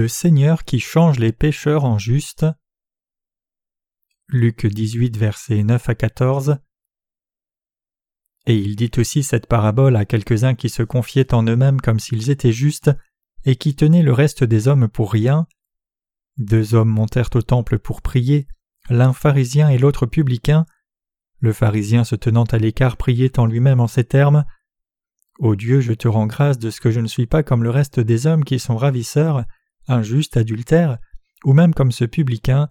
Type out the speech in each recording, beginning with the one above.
Le Seigneur qui change les pécheurs en justes. Luc 18, versets 9 à 14. Et il dit aussi cette parabole à quelques-uns qui se confiaient en eux-mêmes comme s'ils étaient justes et qui tenaient le reste des hommes pour rien. Deux hommes montèrent au temple pour prier, l'un pharisien et l'autre publicain. Le pharisien se tenant à l'écart priait en lui-même en ces termes Ô Dieu, je te rends grâce de ce que je ne suis pas comme le reste des hommes qui sont ravisseurs, injustes, adultères, ou même comme ce publicain.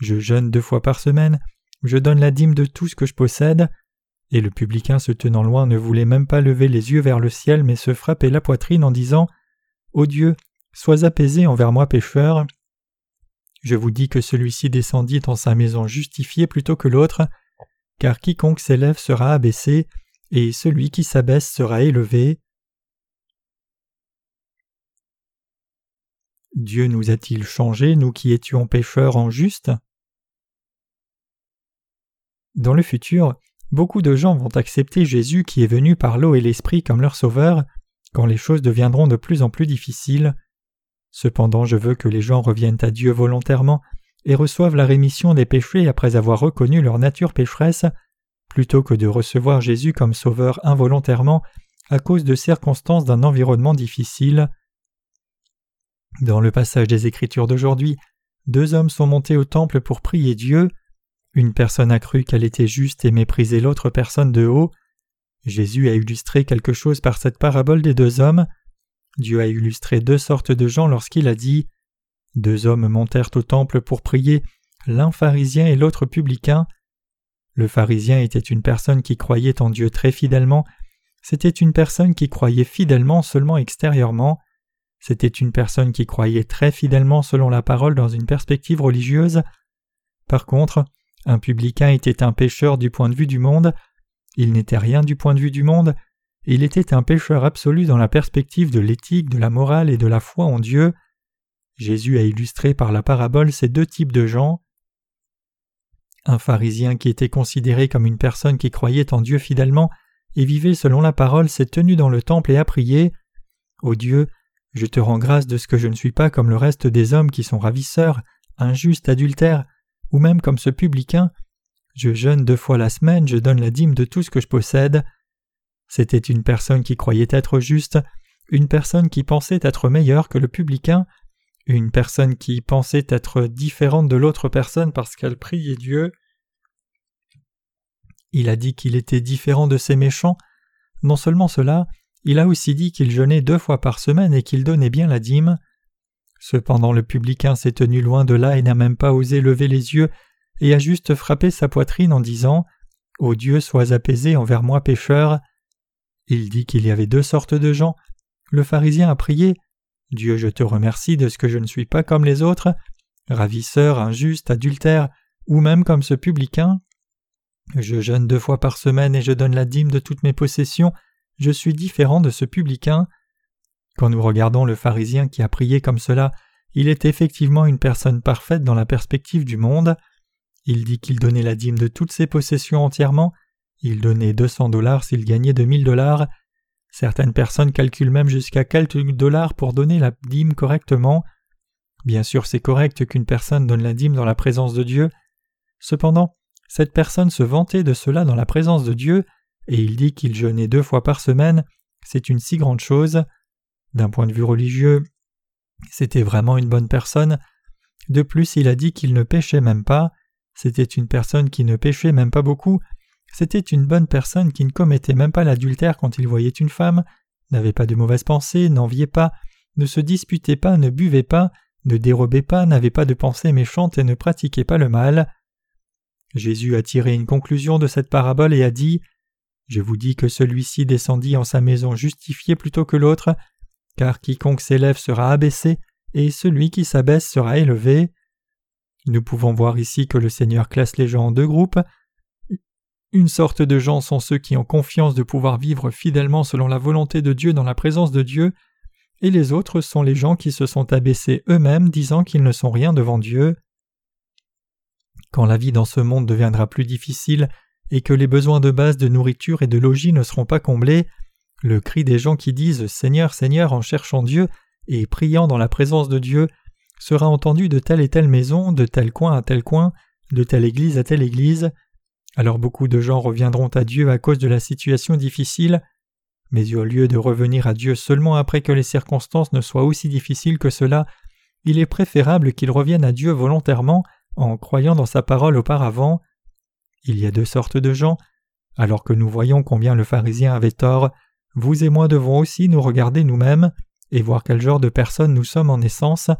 Je jeûne deux fois par semaine, je donne la dîme de tout ce que je possède. Et le publicain se tenant loin ne voulait même pas lever les yeux vers le ciel, mais se frapper la poitrine en disant Ô Dieu, sois apaisé envers moi pécheur. Je vous dis que celui-ci descendit en sa maison justifié plutôt que l'autre, car quiconque s'élève sera abaissé, et celui qui s'abaisse sera élevé. Dieu nous a-t-il changés, nous qui étions pécheurs en juste? Dans le futur, beaucoup de gens vont accepter Jésus qui est venu par l'eau et l'esprit comme leur sauveur, quand les choses deviendront de plus en plus difficiles. Cependant je veux que les gens reviennent à Dieu volontairement et reçoivent la rémission des péchés après avoir reconnu leur nature pécheresse plutôt que de recevoir Jésus comme sauveur involontairement à cause de circonstances d'un environnement difficile. Dans le passage des Écritures d'aujourd'hui, deux hommes sont montés au temple pour prier Dieu. Une personne a cru qu'elle était juste et méprisait l'autre personne de haut. Jésus a illustré quelque chose par cette parabole des deux hommes. Dieu a illustré deux sortes de gens lorsqu'il a dit Deux hommes montèrent au temple pour prier, l'un pharisien et l'autre publicain. Le pharisien était une personne qui croyait en Dieu très fidèlement, c'était une personne qui croyait fidèlement seulement extérieurement, c'était une personne qui croyait très fidèlement selon la parole dans une perspective religieuse. Par contre, un publicain était un pécheur du point de vue du monde, il n'était rien du point de vue du monde, il était un pécheur absolu dans la perspective de l'éthique, de la morale et de la foi en Dieu. Jésus a illustré par la parabole ces deux types de gens. Un pharisien qui était considéré comme une personne qui croyait en Dieu fidèlement et vivait selon la parole s'est tenu dans le temple et a prié Ô Dieu, je te rends grâce de ce que je ne suis pas comme le reste des hommes qui sont ravisseurs, injustes, adultères, ou même comme ce publicain. Je jeûne deux fois la semaine, je donne la dîme de tout ce que je possède. C'était une personne qui croyait être juste, une personne qui pensait être meilleure que le publicain, une personne qui pensait être différente de l'autre personne parce qu'elle priait Dieu. Il a dit qu'il était différent de ces méchants. Non seulement cela, il a aussi dit qu'il jeûnait deux fois par semaine et qu'il donnait bien la dîme. Cependant le publicain s'est tenu loin de là et n'a même pas osé lever les yeux et a juste frappé sa poitrine en disant Ô Dieu, sois apaisé envers moi pécheur. Il dit qu'il y avait deux sortes de gens. Le pharisien a prié Dieu, je te remercie de ce que je ne suis pas comme les autres, ravisseur, injuste, adultère, ou même comme ce publicain. Je jeûne deux fois par semaine et je donne la dîme de toutes mes possessions, je suis différent de ce publicain. Quand nous regardons le pharisien qui a prié comme cela, il est effectivement une personne parfaite dans la perspective du monde. Il dit qu'il donnait la dîme de toutes ses possessions entièrement, il donnait deux cents dollars s'il gagnait deux mille dollars, Certaines personnes calculent même jusqu'à quelques dollars pour donner la dîme correctement. Bien sûr, c'est correct qu'une personne donne la dîme dans la présence de Dieu. Cependant, cette personne se vantait de cela dans la présence de Dieu, et il dit qu'il jeûnait deux fois par semaine. C'est une si grande chose. D'un point de vue religieux, c'était vraiment une bonne personne. De plus, il a dit qu'il ne péchait même pas. C'était une personne qui ne péchait même pas beaucoup, c'était une bonne personne qui ne commettait même pas l'adultère quand il voyait une femme, n'avait pas de mauvaises pensées, n'enviait pas, ne se disputait pas, ne buvait pas, ne dérobait pas, n'avait pas de pensées méchantes et ne pratiquait pas le mal. Jésus a tiré une conclusion de cette parabole et a dit Je vous dis que celui-ci descendit en sa maison justifié plutôt que l'autre, car quiconque s'élève sera abaissé, et celui qui s'abaisse sera élevé. Nous pouvons voir ici que le Seigneur classe les gens en deux groupes. Une sorte de gens sont ceux qui ont confiance de pouvoir vivre fidèlement selon la volonté de Dieu dans la présence de Dieu, et les autres sont les gens qui se sont abaissés eux-mêmes disant qu'ils ne sont rien devant Dieu. Quand la vie dans ce monde deviendra plus difficile et que les besoins de base de nourriture et de logis ne seront pas comblés, le cri des gens qui disent Seigneur, Seigneur en cherchant Dieu et priant dans la présence de Dieu sera entendu de telle et telle maison, de tel coin à tel coin, de telle église à telle église. Alors beaucoup de gens reviendront à Dieu à cause de la situation difficile, mais au lieu de revenir à Dieu seulement après que les circonstances ne soient aussi difficiles que cela, il est préférable qu'ils reviennent à Dieu volontairement en croyant dans sa parole auparavant. Il y a deux sortes de gens. Alors que nous voyons combien le pharisien avait tort, vous et moi devons aussi nous regarder nous-mêmes et voir quel genre de personnes nous sommes en essence.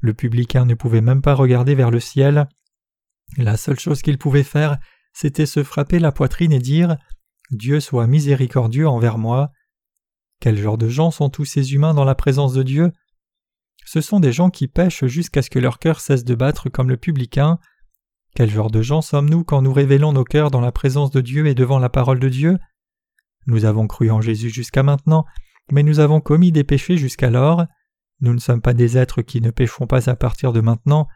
Le publicain ne pouvait même pas regarder vers le ciel. La seule chose qu'il pouvait faire, c'était se frapper la poitrine et dire Dieu soit miséricordieux envers moi. Quel genre de gens sont tous ces humains dans la présence de Dieu? Ce sont des gens qui pêchent jusqu'à ce que leur cœur cesse de battre comme le publicain. Quel genre de gens sommes-nous quand nous révélons nos cœurs dans la présence de Dieu et devant la parole de Dieu? Nous avons cru en Jésus jusqu'à maintenant, mais nous avons commis des péchés jusqu'alors. Nous ne sommes pas des êtres qui ne pécheront pas à partir de maintenant,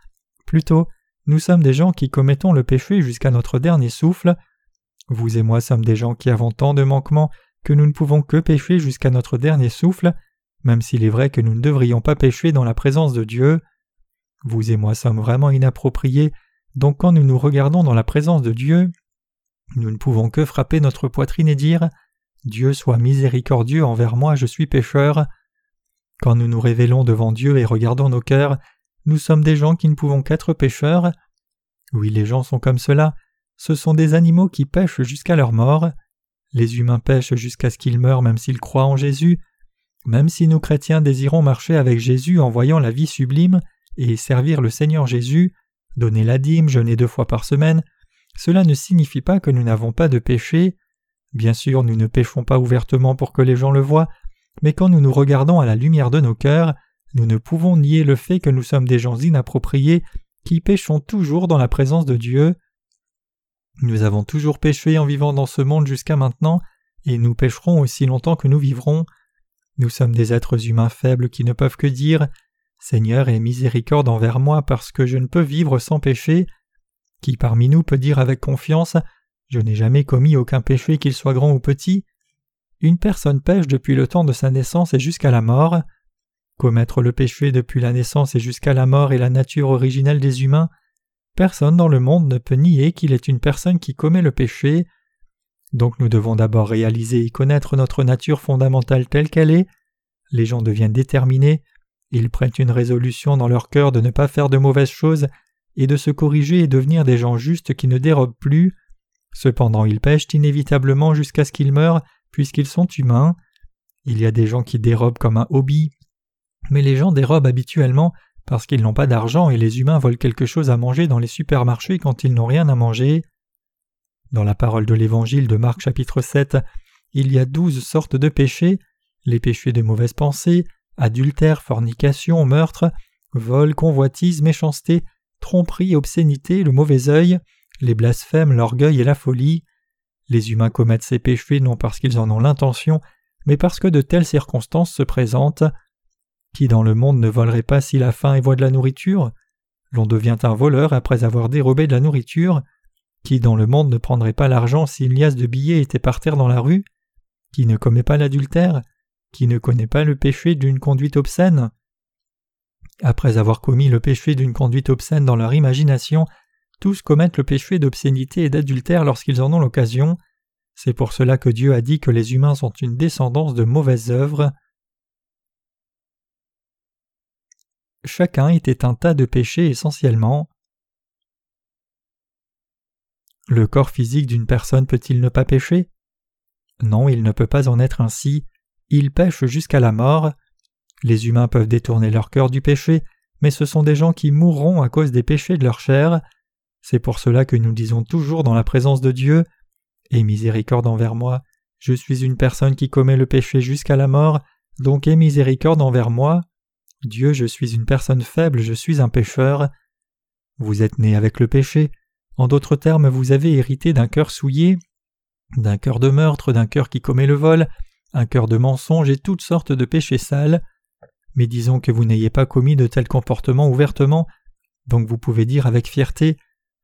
plutôt nous sommes des gens qui commettons le péché jusqu'à notre dernier souffle. Vous et moi sommes des gens qui avons tant de manquements que nous ne pouvons que pécher jusqu'à notre dernier souffle, même s'il est vrai que nous ne devrions pas pécher dans la présence de Dieu. Vous et moi sommes vraiment inappropriés, donc quand nous nous regardons dans la présence de Dieu, nous ne pouvons que frapper notre poitrine et dire Dieu soit miséricordieux envers moi, je suis pécheur. Quand nous nous révélons devant Dieu et regardons nos cœurs, nous sommes des gens qui ne pouvons qu'être pécheurs. Oui, les gens sont comme cela. Ce sont des animaux qui pêchent jusqu'à leur mort. Les humains pêchent jusqu'à ce qu'ils meurent même s'ils croient en Jésus. Même si nous chrétiens désirons marcher avec Jésus en voyant la vie sublime et servir le Seigneur Jésus, donner la dîme, jeûner deux fois par semaine, cela ne signifie pas que nous n'avons pas de péché. Bien sûr, nous ne péchons pas ouvertement pour que les gens le voient, mais quand nous nous regardons à la lumière de nos cœurs, nous ne pouvons nier le fait que nous sommes des gens inappropriés qui péchons toujours dans la présence de Dieu. Nous avons toujours péché en vivant dans ce monde jusqu'à maintenant, et nous pécherons aussi longtemps que nous vivrons. Nous sommes des êtres humains faibles qui ne peuvent que dire Seigneur, aie miséricorde envers moi parce que je ne peux vivre sans péché. Qui parmi nous peut dire avec confiance Je n'ai jamais commis aucun péché qu'il soit grand ou petit Une personne pêche depuis le temps de sa naissance et jusqu'à la mort. Commettre le péché depuis la naissance et jusqu'à la mort est la nature originelle des humains. Personne dans le monde ne peut nier qu'il est une personne qui commet le péché. Donc nous devons d'abord réaliser et connaître notre nature fondamentale telle qu'elle est. Les gens deviennent déterminés, ils prennent une résolution dans leur cœur de ne pas faire de mauvaises choses et de se corriger et devenir des gens justes qui ne dérobent plus. Cependant ils pêchent inévitablement jusqu'à ce qu'ils meurent puisqu'ils sont humains. Il y a des gens qui dérobent comme un hobby mais les gens dérobent habituellement parce qu'ils n'ont pas d'argent et les humains volent quelque chose à manger dans les supermarchés quand ils n'ont rien à manger. Dans la parole de l'Évangile de Marc chapitre 7, il y a douze sortes de péchés, les péchés de mauvaise pensée, adultère, fornication, meurtre, vol, convoitise, méchanceté, tromperie, obscénité, le mauvais œil, les blasphèmes, l'orgueil et la folie. Les humains commettent ces péchés non parce qu'ils en ont l'intention, mais parce que de telles circonstances se présentent. Qui dans le monde ne volerait pas s'il a faim et voit de la nourriture? L'on devient un voleur après avoir dérobé de la nourriture. Qui dans le monde ne prendrait pas l'argent si une liasse de billets était par terre dans la rue? Qui ne commet pas l'adultère? Qui ne connaît pas le péché d'une conduite obscène Après avoir commis le péché d'une conduite obscène dans leur imagination, tous commettent le péché d'obscénité et d'adultère lorsqu'ils en ont l'occasion. C'est pour cela que Dieu a dit que les humains sont une descendance de mauvaises œuvres. chacun était un tas de péchés essentiellement. Le corps physique d'une personne peut-il ne pas pécher? Non, il ne peut pas en être ainsi, il pêche jusqu'à la mort. Les humains peuvent détourner leur cœur du péché, mais ce sont des gens qui mourront à cause des péchés de leur chair. C'est pour cela que nous disons toujours dans la présence de Dieu Aie miséricorde envers moi, je suis une personne qui commet le péché jusqu'à la mort, donc aie miséricorde envers moi. Dieu, je suis une personne faible, je suis un pécheur. Vous êtes né avec le péché, en d'autres termes, vous avez hérité d'un cœur souillé, d'un cœur de meurtre, d'un cœur qui commet le vol, un cœur de mensonge et toutes sortes de péchés sales. Mais disons que vous n'ayez pas commis de tels comportements ouvertement, donc vous pouvez dire avec fierté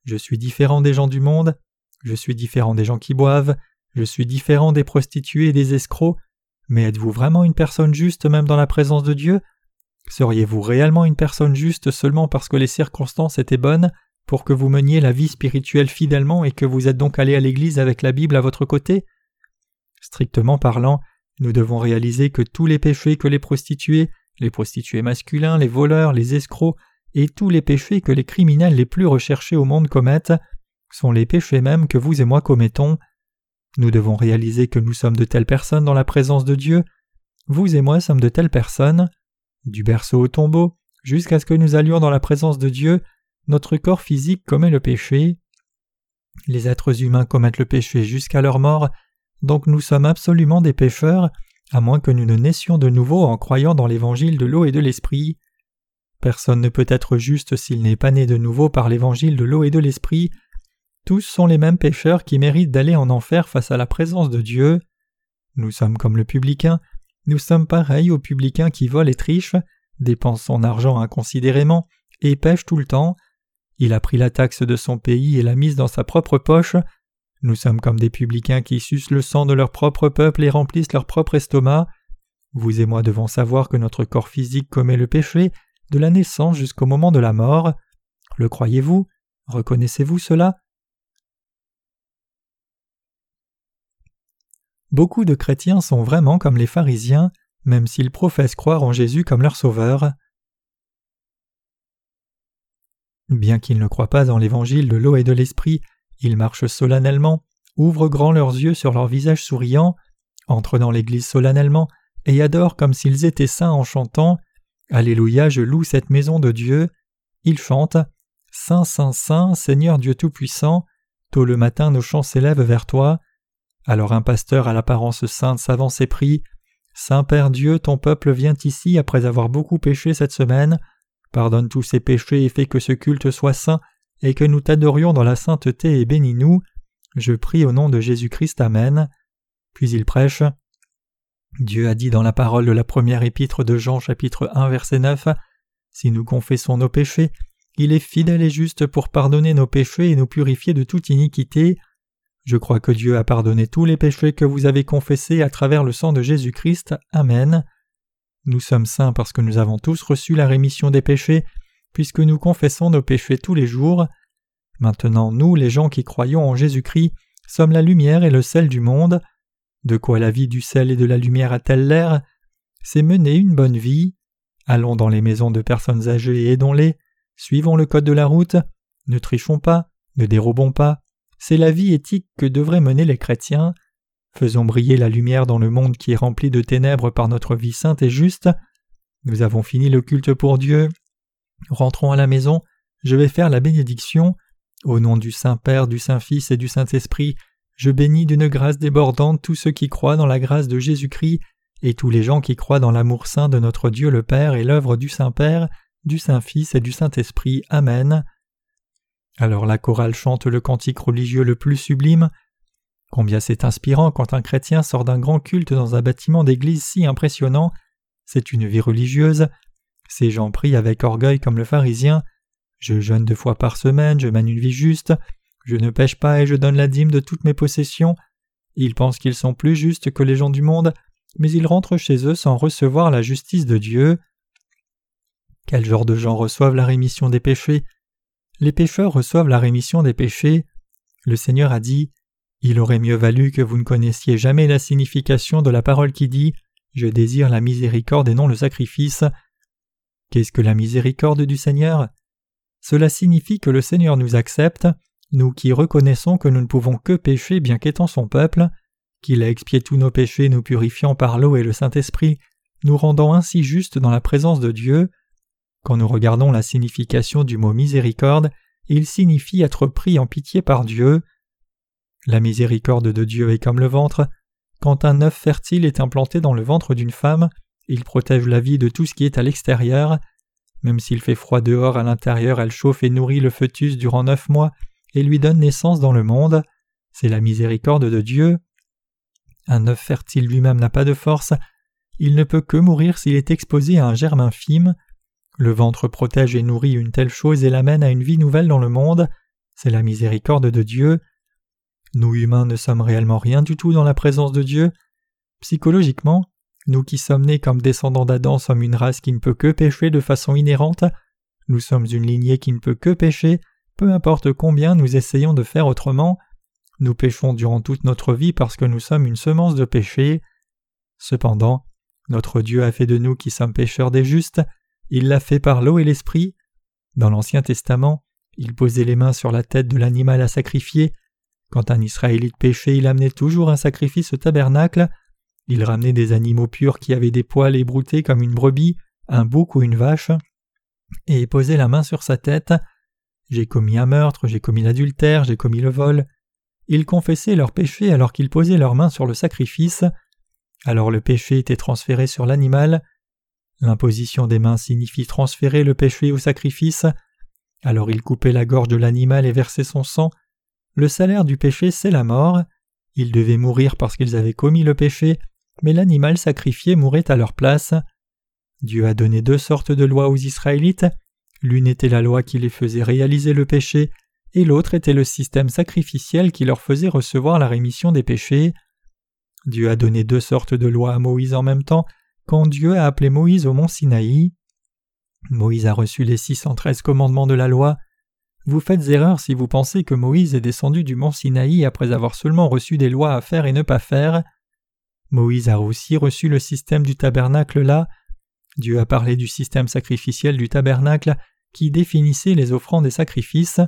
Je suis différent des gens du monde, je suis différent des gens qui boivent, je suis différent des prostituées et des escrocs, mais êtes-vous vraiment une personne juste même dans la présence de Dieu? Seriez-vous réellement une personne juste seulement parce que les circonstances étaient bonnes pour que vous meniez la vie spirituelle fidèlement et que vous êtes donc allé à l'église avec la Bible à votre côté? Strictement parlant, nous devons réaliser que tous les péchés que les prostituées, les prostituées masculins, les voleurs, les escrocs et tous les péchés que les criminels les plus recherchés au monde commettent sont les péchés mêmes que vous et moi commettons. Nous devons réaliser que nous sommes de telles personnes dans la présence de Dieu. Vous et moi sommes de telles personnes. Du berceau au tombeau, jusqu'à ce que nous allions dans la présence de Dieu, notre corps physique commet le péché. Les êtres humains commettent le péché jusqu'à leur mort, donc nous sommes absolument des pécheurs, à moins que nous ne naissions de nouveau en croyant dans l'évangile de l'eau et de l'esprit. Personne ne peut être juste s'il n'est pas né de nouveau par l'évangile de l'eau et de l'esprit. Tous sont les mêmes pécheurs qui méritent d'aller en enfer face à la présence de Dieu. Nous sommes comme le publicain, nous sommes pareils au publicain qui vole et triche, dépense son argent inconsidérément et pêche tout le temps. Il a pris la taxe de son pays et l'a mise dans sa propre poche. Nous sommes comme des publicains qui sucent le sang de leur propre peuple et remplissent leur propre estomac. Vous et moi devons savoir que notre corps physique commet le péché de la naissance jusqu'au moment de la mort. Le croyez-vous? Reconnaissez-vous cela? Beaucoup de chrétiens sont vraiment comme les pharisiens, même s'ils professent croire en Jésus comme leur sauveur. Bien qu'ils ne croient pas en l'évangile de l'eau et de l'esprit, ils marchent solennellement, ouvrent grand leurs yeux sur leur visage souriant, entrent dans l'église solennellement et adorent comme s'ils étaient saints en chantant Alléluia, je loue cette maison de Dieu. Ils chantent Saint, Saint, Saint, Seigneur Dieu Tout-Puissant, tôt le matin nos chants s'élèvent vers toi. Alors un pasteur à l'apparence sainte s'avance et prie Saint Père Dieu, ton peuple vient ici après avoir beaucoup péché cette semaine. Pardonne tous ses péchés et fais que ce culte soit saint et que nous t'adorions dans la sainteté et bénis-nous. Je prie au nom de Jésus-Christ. Amen. Puis il prêche. Dieu a dit dans la parole de la première épître de Jean chapitre 1 verset 9 Si nous confessons nos péchés, il est fidèle et juste pour pardonner nos péchés et nous purifier de toute iniquité. Je crois que Dieu a pardonné tous les péchés que vous avez confessés à travers le sang de Jésus-Christ. Amen. Nous sommes saints parce que nous avons tous reçu la rémission des péchés, puisque nous confessons nos péchés tous les jours. Maintenant, nous, les gens qui croyons en Jésus-Christ, sommes la lumière et le sel du monde. De quoi la vie du sel et de la lumière a-t-elle l'air? C'est mener une bonne vie. Allons dans les maisons de personnes âgées et aidons-les. Suivons le code de la route. Ne trichons pas. Ne dérobons pas. C'est la vie éthique que devraient mener les chrétiens. Faisons briller la lumière dans le monde qui est rempli de ténèbres par notre vie sainte et juste. Nous avons fini le culte pour Dieu, Rentrons à la maison, je vais faire la bénédiction. Au nom du Saint-Père, du Saint-Fils et du Saint-Esprit, je bénis d'une grâce débordante tous ceux qui croient dans la grâce de Jésus-Christ et tous les gens qui croient dans l'amour saint de notre Dieu le Père et l'œuvre du Saint-Père, du Saint-Fils et du Saint-Esprit. Amen. Alors la chorale chante le cantique religieux le plus sublime. Combien c'est inspirant quand un chrétien sort d'un grand culte dans un bâtiment d'église si impressionnant. C'est une vie religieuse, ces gens prient avec orgueil comme le pharisien. Je jeûne deux fois par semaine, je mène une vie juste, je ne pêche pas et je donne la dîme de toutes mes possessions. Ils pensent qu'ils sont plus justes que les gens du monde, mais ils rentrent chez eux sans recevoir la justice de Dieu. Quel genre de gens reçoivent la rémission des péchés? Les pécheurs reçoivent la rémission des péchés. Le Seigneur a dit Il aurait mieux valu que vous ne connaissiez jamais la signification de la parole qui dit Je désire la miséricorde et non le sacrifice. Qu'est-ce que la miséricorde du Seigneur? Cela signifie que le Seigneur nous accepte, nous qui reconnaissons que nous ne pouvons que pécher bien qu'étant son peuple, qu'il a expié tous nos péchés nous purifiant par l'eau et le Saint-Esprit, nous rendant ainsi justes dans la présence de Dieu. Quand nous regardons la signification du mot miséricorde, il signifie être pris en pitié par Dieu. La miséricorde de Dieu est comme le ventre. Quand un œuf fertile est implanté dans le ventre d'une femme, il protège la vie de tout ce qui est à l'extérieur. Même s'il fait froid dehors, à l'intérieur, elle chauffe et nourrit le fœtus durant neuf mois et lui donne naissance dans le monde. C'est la miséricorde de Dieu. Un œuf fertile lui-même n'a pas de force. Il ne peut que mourir s'il est exposé à un germe infime. Le ventre protège et nourrit une telle chose et l'amène à une vie nouvelle dans le monde. C'est la miséricorde de Dieu. Nous humains ne sommes réellement rien du tout dans la présence de Dieu. Psychologiquement, Nous qui sommes nés comme descendants d'Adam sommes une race qui ne peut que pécher de façon inhérente. Nous sommes une lignée qui ne peut que pécher, peu importe combien nous essayons de faire autrement. Nous péchons durant toute notre vie parce que nous sommes une semence de péché. Cependant, notre Dieu a fait de nous qui sommes pécheurs des justes, il l'a fait par l'eau et l'esprit. Dans l'Ancien Testament, il posait les mains sur la tête de l'animal à sacrifier. Quand un Israélite péchait, il amenait toujours un sacrifice au tabernacle. Il ramenait des animaux purs qui avaient des poils ébroutés comme une brebis, un bouc ou une vache, et posait la main sur sa tête. J'ai commis un meurtre, j'ai commis l'adultère, j'ai commis le vol. Ils confessaient leurs péchés alors qu'ils posaient leurs mains sur le sacrifice. Alors le péché était transféré sur l'animal. L'imposition des mains signifie transférer le péché au sacrifice. Alors il coupait la gorge de l'animal et versait son sang. Le salaire du péché, c'est la mort. Ils devaient mourir parce qu'ils avaient commis le péché, mais l'animal sacrifié mourait à leur place. Dieu a donné deux sortes de lois aux Israélites. L'une était la loi qui les faisait réaliser le péché, et l'autre était le système sacrificiel qui leur faisait recevoir la rémission des péchés. Dieu a donné deux sortes de lois à Moïse en même temps quand Dieu a appelé Moïse au mont Sinaï. Moïse a reçu les 613 commandements de la loi. Vous faites erreur si vous pensez que Moïse est descendu du mont Sinaï après avoir seulement reçu des lois à faire et ne pas faire. Moïse a aussi reçu le système du tabernacle là. Dieu a parlé du système sacrificiel du tabernacle qui définissait les offrandes et sacrifices.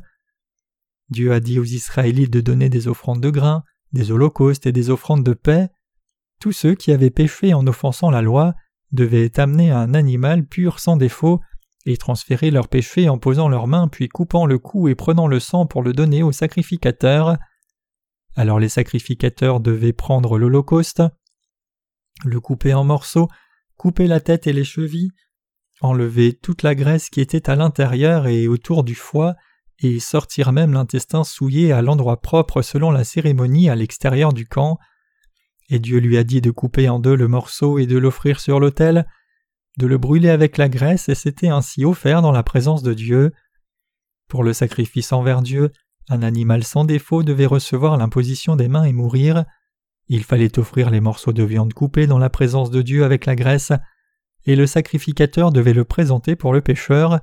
Dieu a dit aux Israélites de donner des offrandes de grains, des holocaustes et des offrandes de paix. Tous ceux qui avaient péché en offensant la loi devaient amener un animal pur sans défaut et transférer leur péché en posant leurs mains puis coupant le cou et prenant le sang pour le donner aux sacrificateurs. Alors les sacrificateurs devaient prendre l'Holocauste, le couper en morceaux, couper la tête et les chevilles, enlever toute la graisse qui était à l'intérieur et autour du foie, et sortir même l'intestin souillé à l'endroit propre selon la cérémonie à l'extérieur du camp. Et Dieu lui a dit de couper en deux le morceau et de l'offrir sur l'autel, de le brûler avec la graisse, et c'était ainsi offert dans la présence de Dieu. Pour le sacrifice envers Dieu, un animal sans défaut devait recevoir l'imposition des mains et mourir. Il fallait offrir les morceaux de viande coupés dans la présence de Dieu avec la graisse, et le sacrificateur devait le présenter pour le pécheur.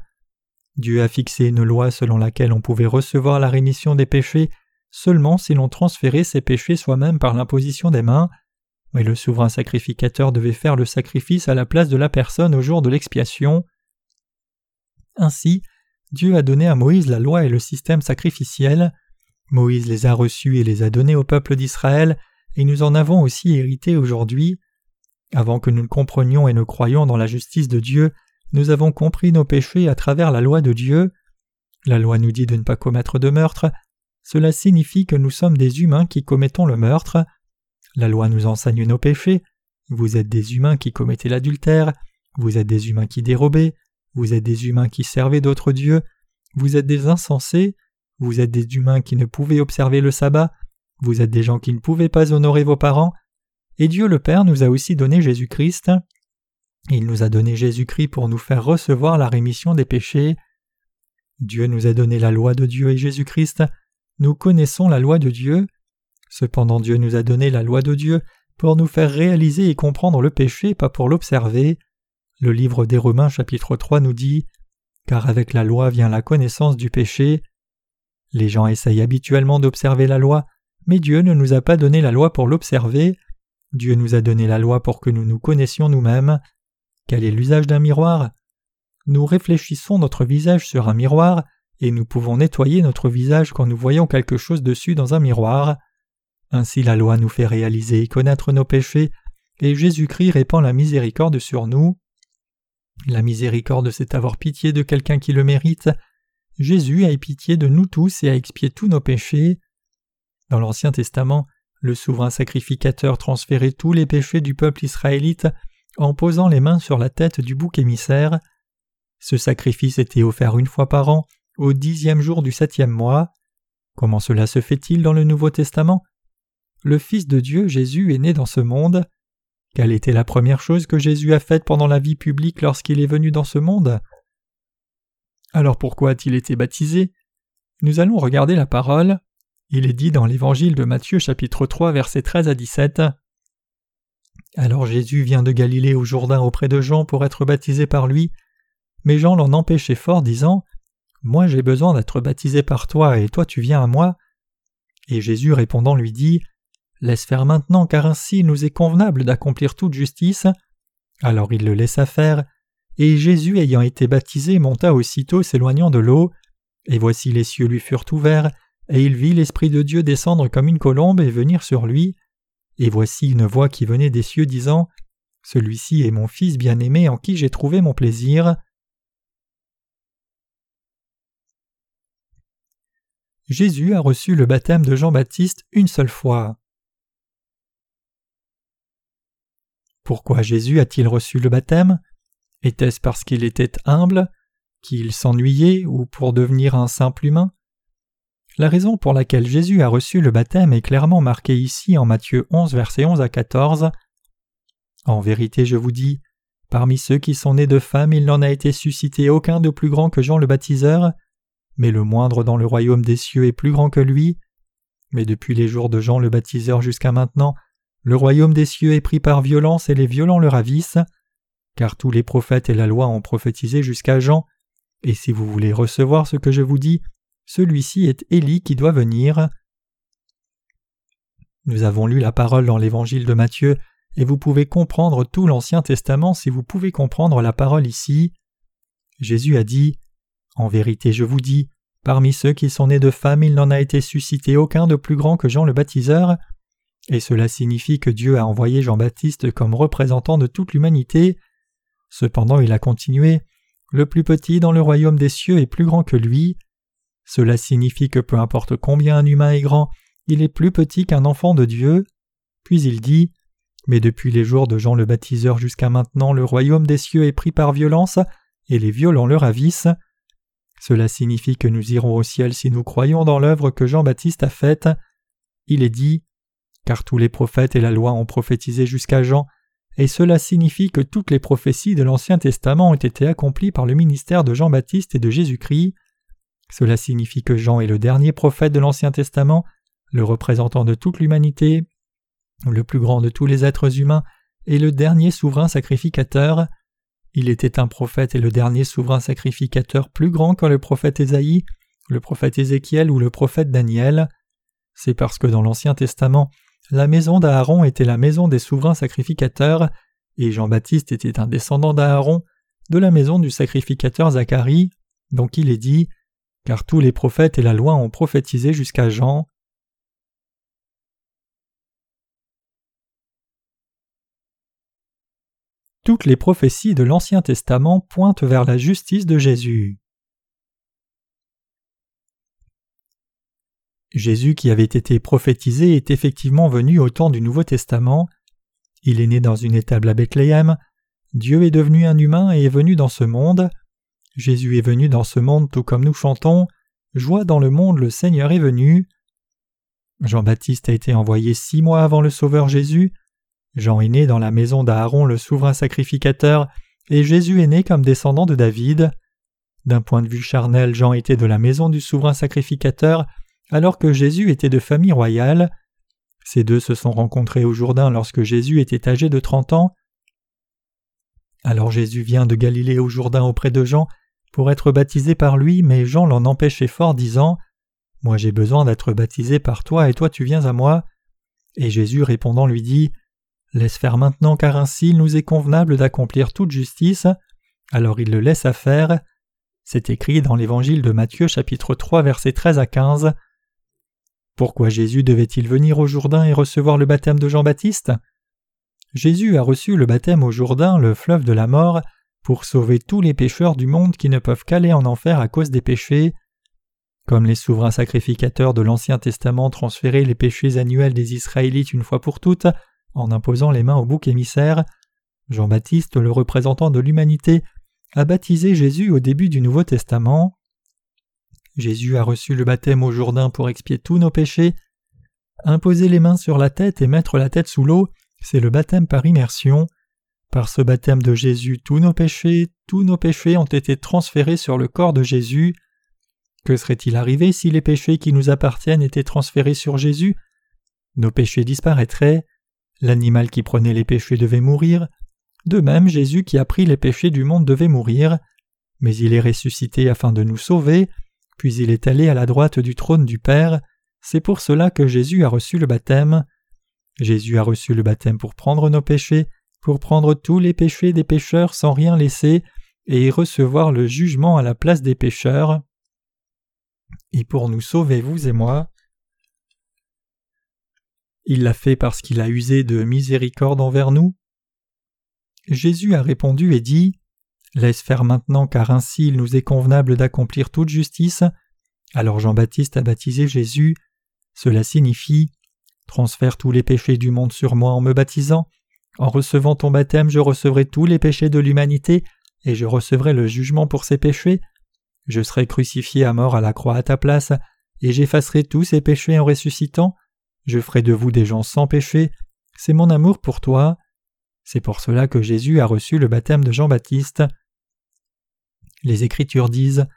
Dieu a fixé une loi selon laquelle on pouvait recevoir la rémission des péchés seulement si l'on transférait ses péchés soi-même par l'imposition des mains, mais le souverain sacrificateur devait faire le sacrifice à la place de la personne au jour de l'expiation. Ainsi, Dieu a donné à Moïse la loi et le système sacrificiel. Moïse les a reçus et les a donnés au peuple d'Israël, et nous en avons aussi hérité aujourd'hui. Avant que nous ne comprenions et ne croyions dans la justice de Dieu, nous avons compris nos péchés à travers la loi de Dieu. La loi nous dit de ne pas commettre de meurtre, cela signifie que nous sommes des humains qui commettons le meurtre. La loi nous enseigne nos péchés. Vous êtes des humains qui commettez l'adultère, vous êtes des humains qui dérobez, vous êtes des humains qui servez d'autres dieux, vous êtes des insensés, vous êtes des humains qui ne pouvaient observer le sabbat, vous êtes des gens qui ne pouvaient pas honorer vos parents, et Dieu le Père nous a aussi donné Jésus-Christ. Il nous a donné Jésus-Christ pour nous faire recevoir la rémission des péchés. Dieu nous a donné la loi de Dieu et Jésus-Christ nous connaissons la loi de Dieu. Cependant Dieu nous a donné la loi de Dieu pour nous faire réaliser et comprendre le péché, pas pour l'observer. Le livre des Romains chapitre 3 nous dit Car avec la loi vient la connaissance du péché. Les gens essayent habituellement d'observer la loi, mais Dieu ne nous a pas donné la loi pour l'observer. Dieu nous a donné la loi pour que nous nous connaissions nous-mêmes. Quel est l'usage d'un miroir? Nous réfléchissons notre visage sur un miroir, et nous pouvons nettoyer notre visage quand nous voyons quelque chose dessus dans un miroir. Ainsi la loi nous fait réaliser et connaître nos péchés, et Jésus-Christ répand la miséricorde sur nous. La miséricorde, c'est avoir pitié de quelqu'un qui le mérite. Jésus a eu pitié de nous tous et a expié tous nos péchés. Dans l'Ancien Testament, le souverain sacrificateur transférait tous les péchés du peuple israélite en posant les mains sur la tête du bouc émissaire. Ce sacrifice était offert une fois par an au dixième jour du septième mois. Comment cela se fait-il dans le Nouveau Testament? Le Fils de Dieu, Jésus, est né dans ce monde. Quelle était la première chose que Jésus a faite pendant la vie publique lorsqu'il est venu dans ce monde? Alors pourquoi a-t-il été baptisé? Nous allons regarder la parole. Il est dit dans l'Évangile de Matthieu chapitre 3 versets 13 à 17. Alors Jésus vient de Galilée au Jourdain auprès de Jean pour être baptisé par lui, mais Jean l'en empêchait fort, disant Moi j'ai besoin d'être baptisé par toi, et toi tu viens à moi. Et Jésus répondant lui dit Laisse faire maintenant, car ainsi il nous est convenable d'accomplir toute justice. Alors il le laissa faire, et Jésus ayant été baptisé monta aussitôt s'éloignant de l'eau, et voici les cieux lui furent ouverts, et il vit l'Esprit de Dieu descendre comme une colombe et venir sur lui. Et voici une voix qui venait des cieux disant Celui-ci est mon Fils bien-aimé en qui j'ai trouvé mon plaisir. Jésus a reçu le baptême de Jean-Baptiste une seule fois. Pourquoi Jésus a-t-il reçu le baptême? Était-ce parce qu'il était humble, qu'il s'ennuyait ou pour devenir un simple humain? La raison pour laquelle Jésus a reçu le baptême est clairement marquée ici en Matthieu 11, versets 11 à 14. En vérité, je vous dis, parmi ceux qui sont nés de femmes, il n'en a été suscité aucun de plus grand que Jean le baptiseur, mais le moindre dans le royaume des cieux est plus grand que lui. Mais depuis les jours de Jean le baptiseur jusqu'à maintenant, le royaume des cieux est pris par violence et les violents le ravissent, car tous les prophètes et la loi ont prophétisé jusqu'à Jean, et si vous voulez recevoir ce que je vous dis, celui-ci est Élie qui doit venir. Nous avons lu la parole dans l'évangile de Matthieu, et vous pouvez comprendre tout l'Ancien Testament si vous pouvez comprendre la parole ici. Jésus a dit En vérité, je vous dis, parmi ceux qui sont nés de femmes, il n'en a été suscité aucun de plus grand que Jean le baptiseur, et cela signifie que Dieu a envoyé Jean-Baptiste comme représentant de toute l'humanité. Cependant, il a continué Le plus petit dans le royaume des cieux est plus grand que lui. Cela signifie que peu importe combien un humain est grand, il est plus petit qu'un enfant de Dieu. Puis il dit Mais depuis les jours de Jean le baptiseur jusqu'à maintenant, le royaume des cieux est pris par violence, et les violents le ravissent. Cela signifie que nous irons au ciel si nous croyons dans l'œuvre que Jean-Baptiste a faite. Il est dit Car tous les prophètes et la loi ont prophétisé jusqu'à Jean, et cela signifie que toutes les prophéties de l'Ancien Testament ont été accomplies par le ministère de Jean-Baptiste et de Jésus-Christ. Cela signifie que Jean est le dernier prophète de l'Ancien Testament, le représentant de toute l'humanité, le plus grand de tous les êtres humains et le dernier souverain sacrificateur. Il était un prophète et le dernier souverain sacrificateur plus grand que le prophète Ésaïe, le prophète Ézéchiel ou le prophète Daniel. C'est parce que dans l'Ancien Testament, la maison d'Aaron était la maison des souverains sacrificateurs, et Jean-Baptiste était un descendant d'Aaron, de la maison du sacrificateur Zacharie, donc il est dit car tous les prophètes et la loi ont prophétisé jusqu'à Jean. Toutes les prophéties de l'Ancien Testament pointent vers la justice de Jésus. Jésus qui avait été prophétisé est effectivement venu au temps du Nouveau Testament. Il est né dans une étable à Bethléem. Dieu est devenu un humain et est venu dans ce monde. Jésus est venu dans ce monde tout comme nous chantons Joie dans le monde, le Seigneur est venu. Jean-Baptiste a été envoyé six mois avant le Sauveur Jésus. Jean est né dans la maison d'Aaron, le souverain sacrificateur, et Jésus est né comme descendant de David. D'un point de vue charnel, Jean était de la maison du souverain sacrificateur, alors que Jésus était de famille royale. Ces deux se sont rencontrés au Jourdain lorsque Jésus était âgé de trente ans. Alors Jésus vient de Galilée au Jourdain auprès de Jean, pour être baptisé par lui, mais Jean l'en empêchait fort, disant Moi j'ai besoin d'être baptisé par toi, et toi tu viens à moi. Et Jésus répondant lui dit Laisse faire maintenant, car ainsi il nous est convenable d'accomplir toute justice. Alors il le laissa faire. C'est écrit dans l'évangile de Matthieu, chapitre 3, versets 13 à 15. Pourquoi Jésus devait-il venir au Jourdain et recevoir le baptême de Jean-Baptiste? Jésus a reçu le baptême au Jourdain, le fleuve de la mort, pour sauver tous les pécheurs du monde qui ne peuvent qu'aller en enfer à cause des péchés. Comme les souverains sacrificateurs de l'Ancien Testament transféraient les péchés annuels des Israélites une fois pour toutes, en imposant les mains au bouc émissaire, Jean-Baptiste, le représentant de l'humanité, a baptisé Jésus au début du Nouveau Testament. Jésus a reçu le baptême au Jourdain pour expier tous nos péchés. Imposer les mains sur la tête et mettre la tête sous l'eau, c'est le baptême par immersion. Par ce baptême de Jésus, tous nos péchés, tous nos péchés ont été transférés sur le corps de Jésus. Que serait-il arrivé si les péchés qui nous appartiennent étaient transférés sur Jésus? Nos péchés disparaîtraient. L'animal qui prenait les péchés devait mourir. De même, Jésus qui a pris les péchés du monde devait mourir. Mais il est ressuscité afin de nous sauver, puis il est allé à la droite du trône du Père. C'est pour cela que Jésus a reçu le baptême. Jésus a reçu le baptême pour prendre nos péchés, pour prendre tous les péchés des pécheurs sans rien laisser, et recevoir le jugement à la place des pécheurs. Et pour nous sauver, vous et moi. Il l'a fait parce qu'il a usé de miséricorde envers nous. Jésus a répondu et dit Laisse faire maintenant, car ainsi il nous est convenable d'accomplir toute justice. Alors Jean-Baptiste a baptisé Jésus. Cela signifie Transfère tous les péchés du monde sur moi en me baptisant. En recevant ton baptême, je recevrai tous les péchés de l'humanité, et je recevrai le jugement pour ces péchés. Je serai crucifié à mort à la croix à ta place, et j'effacerai tous ces péchés en ressuscitant. Je ferai de vous des gens sans péché. C'est mon amour pour toi. C'est pour cela que Jésus a reçu le baptême de Jean-Baptiste. Les Écritures disent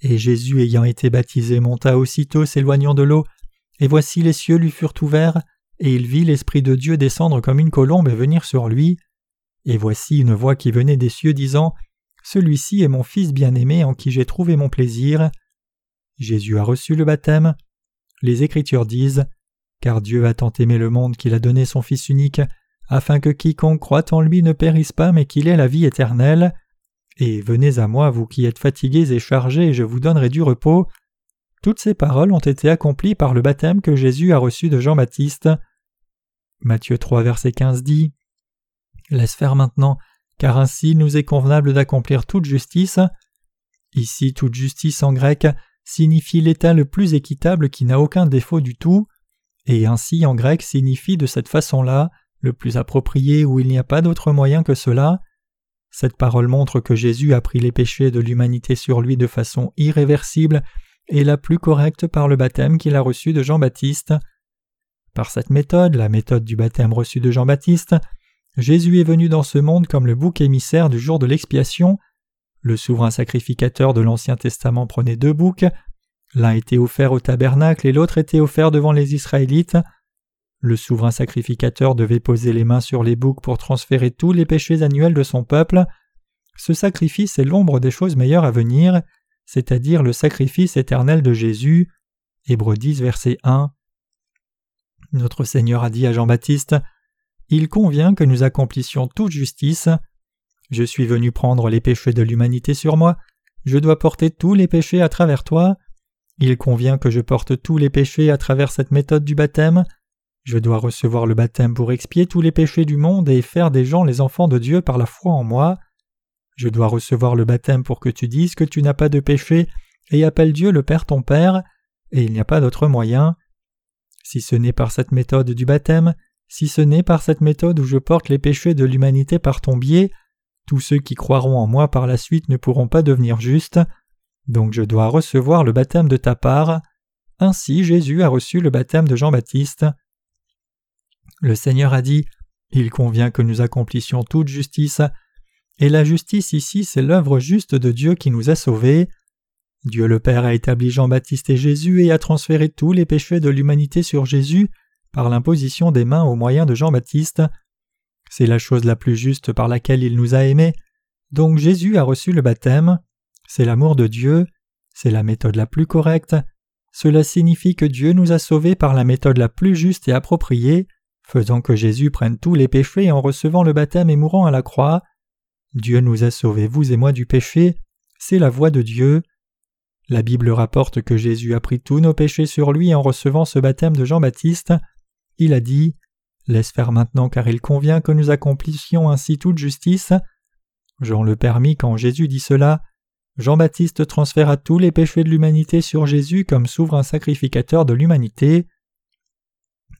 Et Jésus ayant été baptisé monta aussitôt s'éloignant de l'eau, et voici les cieux lui furent ouverts, et il vit l'Esprit de Dieu descendre comme une colombe et venir sur lui. Et voici une voix qui venait des cieux disant Celui-ci est mon Fils bien-aimé en qui j'ai trouvé mon plaisir. Jésus a reçu le baptême. Les Écritures disent Car Dieu a tant aimé le monde qu'il a donné son Fils unique, afin que quiconque croit en lui ne périsse pas mais qu'il ait la vie éternelle. Et venez à moi, vous qui êtes fatigués et chargés, et je vous donnerai du repos. Toutes ces paroles ont été accomplies par le baptême que Jésus a reçu de Jean-Baptiste. Matthieu 3, verset 15 dit Laisse faire maintenant, car ainsi nous est convenable d'accomplir toute justice. Ici, toute justice en grec signifie l'état le plus équitable qui n'a aucun défaut du tout, et ainsi en grec signifie de cette façon-là le plus approprié où il n'y a pas d'autre moyen que cela. Cette parole montre que Jésus a pris les péchés de l'humanité sur lui de façon irréversible et la plus correcte par le baptême qu'il a reçu de Jean-Baptiste. Par cette méthode, la méthode du baptême reçu de Jean-Baptiste, Jésus est venu dans ce monde comme le bouc émissaire du jour de l'expiation. Le souverain sacrificateur de l'Ancien Testament prenait deux boucs, l'un était offert au tabernacle et l'autre était offert devant les Israélites. Le souverain sacrificateur devait poser les mains sur les boucs pour transférer tous les péchés annuels de son peuple. Ce sacrifice est l'ombre des choses meilleures à venir, c'est-à-dire le sacrifice éternel de Jésus. Hébreux 10, verset 1. Notre Seigneur a dit à Jean-Baptiste Il convient que nous accomplissions toute justice. Je suis venu prendre les péchés de l'humanité sur moi, je dois porter tous les péchés à travers toi. Il convient que je porte tous les péchés à travers cette méthode du baptême. Je dois recevoir le baptême pour expier tous les péchés du monde et faire des gens les enfants de Dieu par la foi en moi. Je dois recevoir le baptême pour que tu dises que tu n'as pas de péché et appelle Dieu le Père ton Père, et il n'y a pas d'autre moyen. Si ce n'est par cette méthode du baptême, si ce n'est par cette méthode où je porte les péchés de l'humanité par ton biais, tous ceux qui croiront en moi par la suite ne pourront pas devenir justes, donc je dois recevoir le baptême de ta part. Ainsi Jésus a reçu le baptême de Jean-Baptiste. Le Seigneur a dit Il convient que nous accomplissions toute justice, et la justice ici c'est l'œuvre juste de Dieu qui nous a sauvés. Dieu le Père a établi Jean-Baptiste et Jésus et a transféré tous les péchés de l'humanité sur Jésus par l'imposition des mains au moyen de Jean-Baptiste. C'est la chose la plus juste par laquelle il nous a aimés. Donc Jésus a reçu le baptême. C'est l'amour de Dieu. C'est la méthode la plus correcte. Cela signifie que Dieu nous a sauvés par la méthode la plus juste et appropriée faisant que Jésus prenne tous les péchés en recevant le baptême et mourant à la croix. Dieu nous a sauvés, vous et moi, du péché, c'est la voie de Dieu. La Bible rapporte que Jésus a pris tous nos péchés sur lui en recevant ce baptême de Jean-Baptiste. Il a dit Laisse faire maintenant car il convient que nous accomplissions ainsi toute justice. Jean le permit quand Jésus dit cela. Jean-Baptiste transféra tous les péchés de l'humanité sur Jésus comme souverain sacrificateur de l'humanité.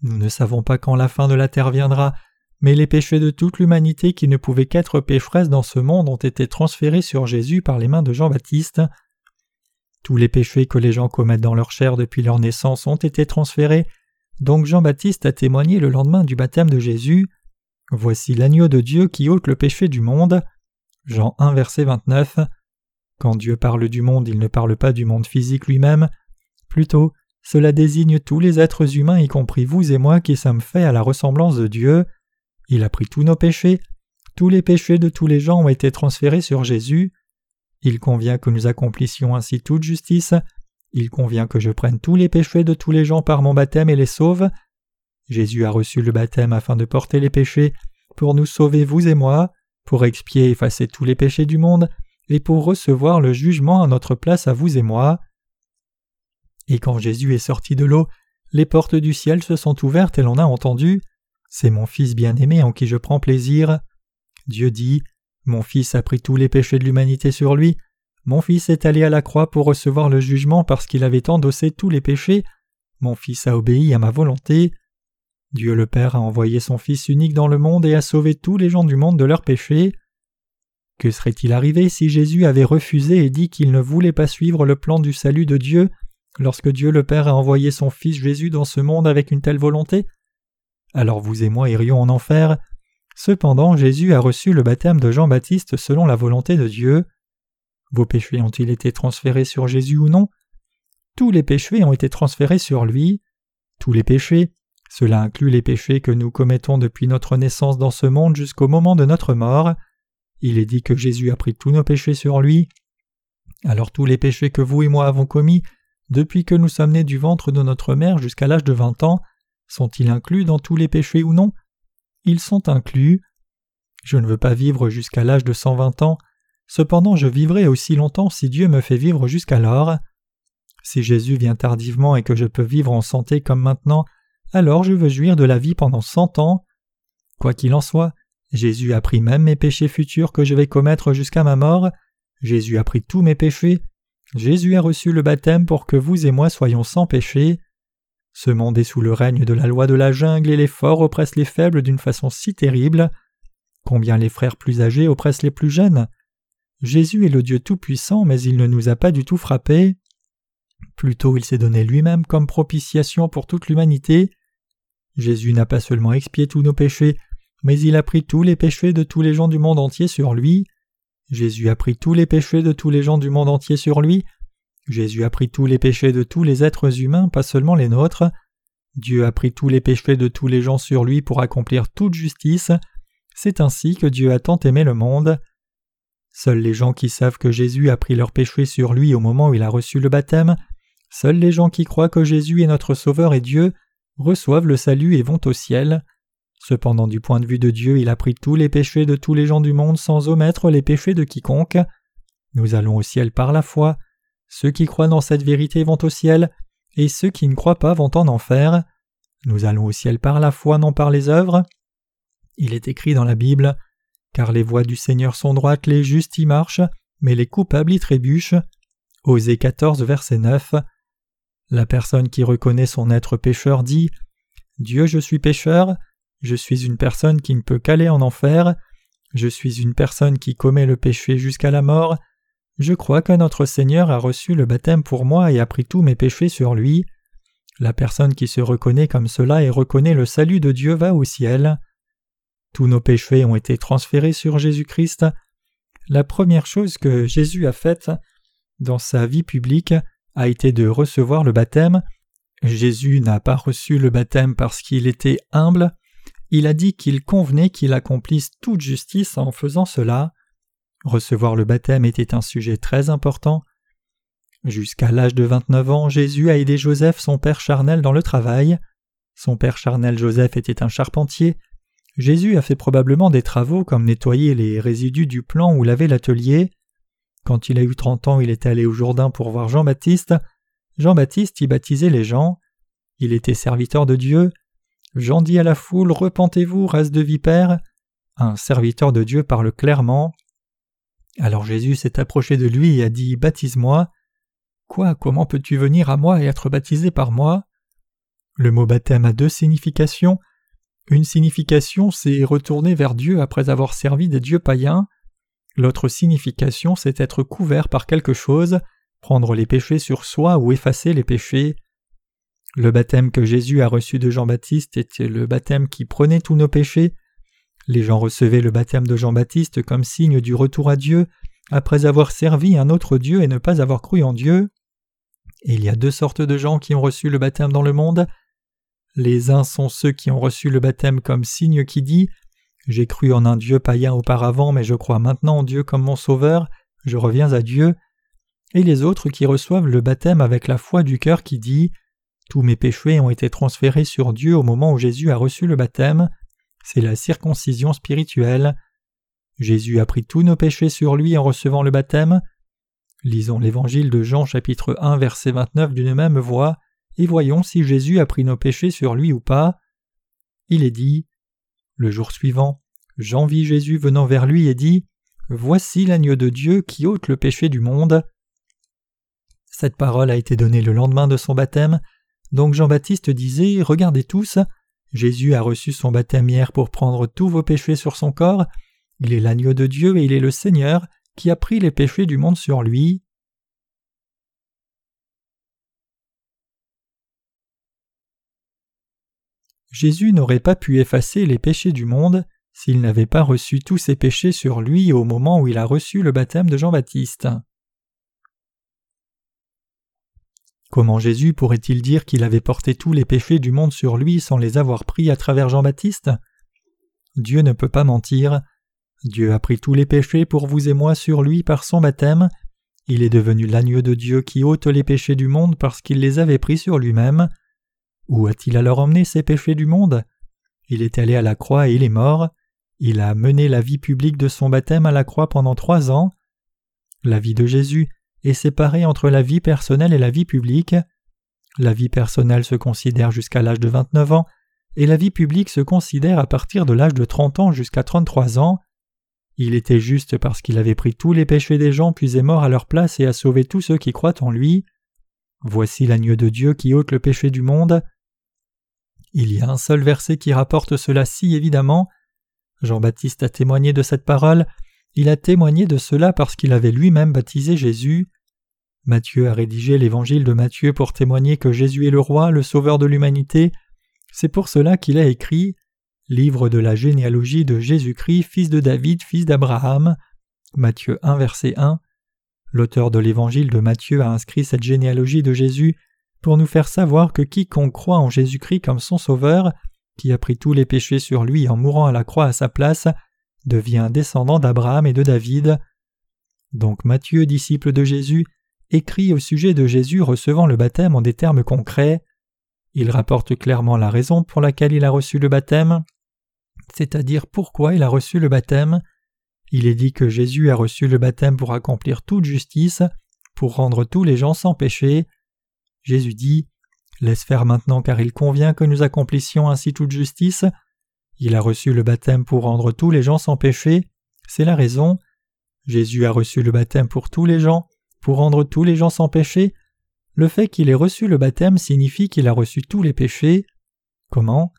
Nous ne savons pas quand la fin de la terre viendra, mais les péchés de toute l'humanité qui ne pouvaient qu'être pécheresses dans ce monde ont été transférés sur Jésus par les mains de Jean-Baptiste. Tous les péchés que les gens commettent dans leur chair depuis leur naissance ont été transférés, donc Jean-Baptiste a témoigné le lendemain du baptême de Jésus. Voici l'agneau de Dieu qui ôte le péché du monde. Jean 1 verset 29. Quand Dieu parle du monde, il ne parle pas du monde physique lui-même. Plutôt, cela désigne tous les êtres humains, y compris vous et moi, qui sommes faits à la ressemblance de Dieu. Il a pris tous nos péchés, tous les péchés de tous les gens ont été transférés sur Jésus. Il convient que nous accomplissions ainsi toute justice, il convient que je prenne tous les péchés de tous les gens par mon baptême et les sauve. Jésus a reçu le baptême afin de porter les péchés, pour nous sauver vous et moi, pour expier et effacer tous les péchés du monde, et pour recevoir le jugement à notre place à vous et moi. Et quand Jésus est sorti de l'eau, les portes du ciel se sont ouvertes et l'on a entendu C'est mon Fils bien-aimé en qui je prends plaisir. Dieu dit Mon Fils a pris tous les péchés de l'humanité sur lui. Mon Fils est allé à la croix pour recevoir le jugement parce qu'il avait endossé tous les péchés. Mon Fils a obéi à ma volonté. Dieu le Père a envoyé son Fils unique dans le monde et a sauvé tous les gens du monde de leurs péchés. Que serait-il arrivé si Jésus avait refusé et dit qu'il ne voulait pas suivre le plan du salut de Dieu lorsque Dieu le Père a envoyé son Fils Jésus dans ce monde avec une telle volonté? Alors vous et moi irions en enfer. Cependant Jésus a reçu le baptême de Jean-Baptiste selon la volonté de Dieu. Vos péchés ont-ils été transférés sur Jésus ou non? Tous les péchés ont été transférés sur lui. Tous les péchés, cela inclut les péchés que nous commettons depuis notre naissance dans ce monde jusqu'au moment de notre mort. Il est dit que Jésus a pris tous nos péchés sur lui. Alors tous les péchés que vous et moi avons commis depuis que nous sommes nés du ventre de notre mère jusqu'à l'âge de vingt ans, sont-ils inclus dans tous les péchés ou non? Ils sont inclus. Je ne veux pas vivre jusqu'à l'âge de cent vingt ans, cependant je vivrai aussi longtemps si Dieu me fait vivre jusqu'alors. Si Jésus vient tardivement et que je peux vivre en santé comme maintenant, alors je veux jouir de la vie pendant cent ans. Quoi qu'il en soit, Jésus a pris même mes péchés futurs que je vais commettre jusqu'à ma mort, Jésus a pris tous mes péchés, Jésus a reçu le baptême pour que vous et moi soyons sans péché. Ce monde sous le règne de la loi de la jungle et les forts oppressent les faibles d'une façon si terrible. Combien les frères plus âgés oppressent les plus jeunes Jésus est le Dieu Tout-Puissant, mais il ne nous a pas du tout frappés. Plutôt il s'est donné lui-même comme propitiation pour toute l'humanité. Jésus n'a pas seulement expié tous nos péchés, mais il a pris tous les péchés de tous les gens du monde entier sur lui. Jésus a pris tous les péchés de tous les gens du monde entier sur lui. Jésus a pris tous les péchés de tous les êtres humains, pas seulement les nôtres. Dieu a pris tous les péchés de tous les gens sur lui pour accomplir toute justice. C'est ainsi que Dieu a tant aimé le monde. Seuls les gens qui savent que Jésus a pris leurs péchés sur lui au moment où il a reçu le baptême, seuls les gens qui croient que Jésus est notre Sauveur et Dieu, reçoivent le salut et vont au ciel. Cependant du point de vue de Dieu il a pris tous les péchés de tous les gens du monde sans omettre les péchés de quiconque. Nous allons au ciel par la foi. Ceux qui croient dans cette vérité vont au ciel, et ceux qui ne croient pas vont en enfer. Nous allons au ciel par la foi, non par les œuvres. Il est écrit dans la Bible Car les voies du Seigneur sont droites, les justes y marchent, mais les coupables y trébuchent. Osée 14, verset 9. La personne qui reconnaît son être pécheur dit Dieu, je suis pécheur, je suis une personne qui ne peut qu'aller en enfer, je suis une personne qui commet le péché jusqu'à la mort, je crois que notre Seigneur a reçu le baptême pour moi et a pris tous mes péchés sur lui. La personne qui se reconnaît comme cela et reconnaît le salut de Dieu va au ciel. Tous nos péchés ont été transférés sur Jésus-Christ. La première chose que Jésus a faite dans sa vie publique a été de recevoir le baptême. Jésus n'a pas reçu le baptême parce qu'il était humble, il a dit qu'il convenait qu'il accomplisse toute justice en faisant cela. Recevoir le baptême était un sujet très important. Jusqu'à l'âge de vingt-neuf ans, Jésus a aidé Joseph, son père charnel, dans le travail. Son père charnel Joseph était un charpentier. Jésus a fait probablement des travaux comme nettoyer les résidus du plan ou laver l'atelier. Quand il a eu trente ans, il est allé au Jourdain pour voir Jean-Baptiste. Jean-Baptiste y baptisait les gens. Il était serviteur de Dieu. Jean dit à la foule Repentez-vous, race de vipères. Un serviteur de Dieu parle clairement. Alors Jésus s'est approché de lui et a dit Baptise-moi. Quoi, comment peux-tu venir à moi et être baptisé par moi? Le mot baptême a deux significations. Une signification, c'est retourner vers Dieu après avoir servi des dieux païens. L'autre signification, c'est être couvert par quelque chose, prendre les péchés sur soi ou effacer les péchés. Le baptême que Jésus a reçu de Jean-Baptiste était le baptême qui prenait tous nos péchés. Les gens recevaient le baptême de Jean-Baptiste comme signe du retour à Dieu, après avoir servi un autre Dieu et ne pas avoir cru en Dieu. il y a deux sortes de gens qui ont reçu le baptême dans le monde. Les uns sont ceux qui ont reçu le baptême comme signe qui dit J'ai cru en un Dieu païen auparavant, mais je crois maintenant en Dieu comme mon Sauveur, je reviens à Dieu. Et les autres qui reçoivent le baptême avec la foi du cœur qui dit Tous mes péchés ont été transférés sur Dieu au moment où Jésus a reçu le baptême, c'est la circoncision spirituelle. Jésus a pris tous nos péchés sur lui en recevant le baptême. Lisons l'évangile de Jean chapitre 1 verset 29 d'une même voix et voyons si Jésus a pris nos péchés sur lui ou pas. Il est dit Le jour suivant, Jean vit Jésus venant vers lui et dit Voici l'agneau de Dieu qui ôte le péché du monde. Cette parole a été donnée le lendemain de son baptême, donc Jean-Baptiste disait Regardez tous, Jésus a reçu son baptême hier pour prendre tous vos péchés sur son corps, il est l'agneau de Dieu et il est le Seigneur qui a pris les péchés du monde sur lui. Jésus n'aurait pas pu effacer les péchés du monde s'il n'avait pas reçu tous ses péchés sur lui au moment où il a reçu le baptême de Jean-Baptiste. Comment Jésus pourrait-il dire qu'il avait porté tous les péchés du monde sur lui sans les avoir pris à travers Jean-Baptiste? Dieu ne peut pas mentir. Dieu a pris tous les péchés pour vous et moi sur lui par son baptême. Il est devenu l'agneau de Dieu qui ôte les péchés du monde parce qu'il les avait pris sur lui-même. Où a-t-il alors emmené ces péchés du monde? Il est allé à la croix et il est mort. Il a mené la vie publique de son baptême à la croix pendant trois ans. La vie de Jésus est séparée entre la vie personnelle et la vie publique. La vie personnelle se considère jusqu'à l'âge de 29 ans et la vie publique se considère à partir de l'âge de 30 ans jusqu'à 33 ans. Il était juste parce qu'il avait pris tous les péchés des gens puis est mort à leur place et a sauvé tous ceux qui croient en lui. Voici l'agneau de Dieu qui ôte le péché du monde. Il y a un seul verset qui rapporte cela si évidemment. Jean-Baptiste a témoigné de cette parole, il a témoigné de cela parce qu'il avait lui-même baptisé Jésus. Matthieu a rédigé l'évangile de Matthieu pour témoigner que Jésus est le roi, le sauveur de l'humanité. C'est pour cela qu'il a écrit Livre de la généalogie de Jésus-Christ, fils de David, fils d'Abraham. Matthieu 1, verset 1. L'auteur de l'évangile de Matthieu a inscrit cette généalogie de Jésus pour nous faire savoir que quiconque croit en Jésus-Christ comme son Sauveur, qui a pris tous les péchés sur lui en mourant à la croix à sa place, devient descendant d'Abraham et de David. Donc Matthieu, disciple de Jésus, écrit au sujet de Jésus recevant le baptême en des termes concrets. Il rapporte clairement la raison pour laquelle il a reçu le baptême, c'est-à-dire pourquoi il a reçu le baptême. Il est dit que Jésus a reçu le baptême pour accomplir toute justice, pour rendre tous les gens sans péché. Jésus dit Laisse faire maintenant car il convient que nous accomplissions ainsi toute justice. Il a reçu le baptême pour rendre tous les gens sans péché. C'est la raison. Jésus a reçu le baptême pour tous les gens, pour rendre tous les gens sans péché. Le fait qu'il ait reçu le baptême signifie qu'il a reçu tous les péchés. Comment?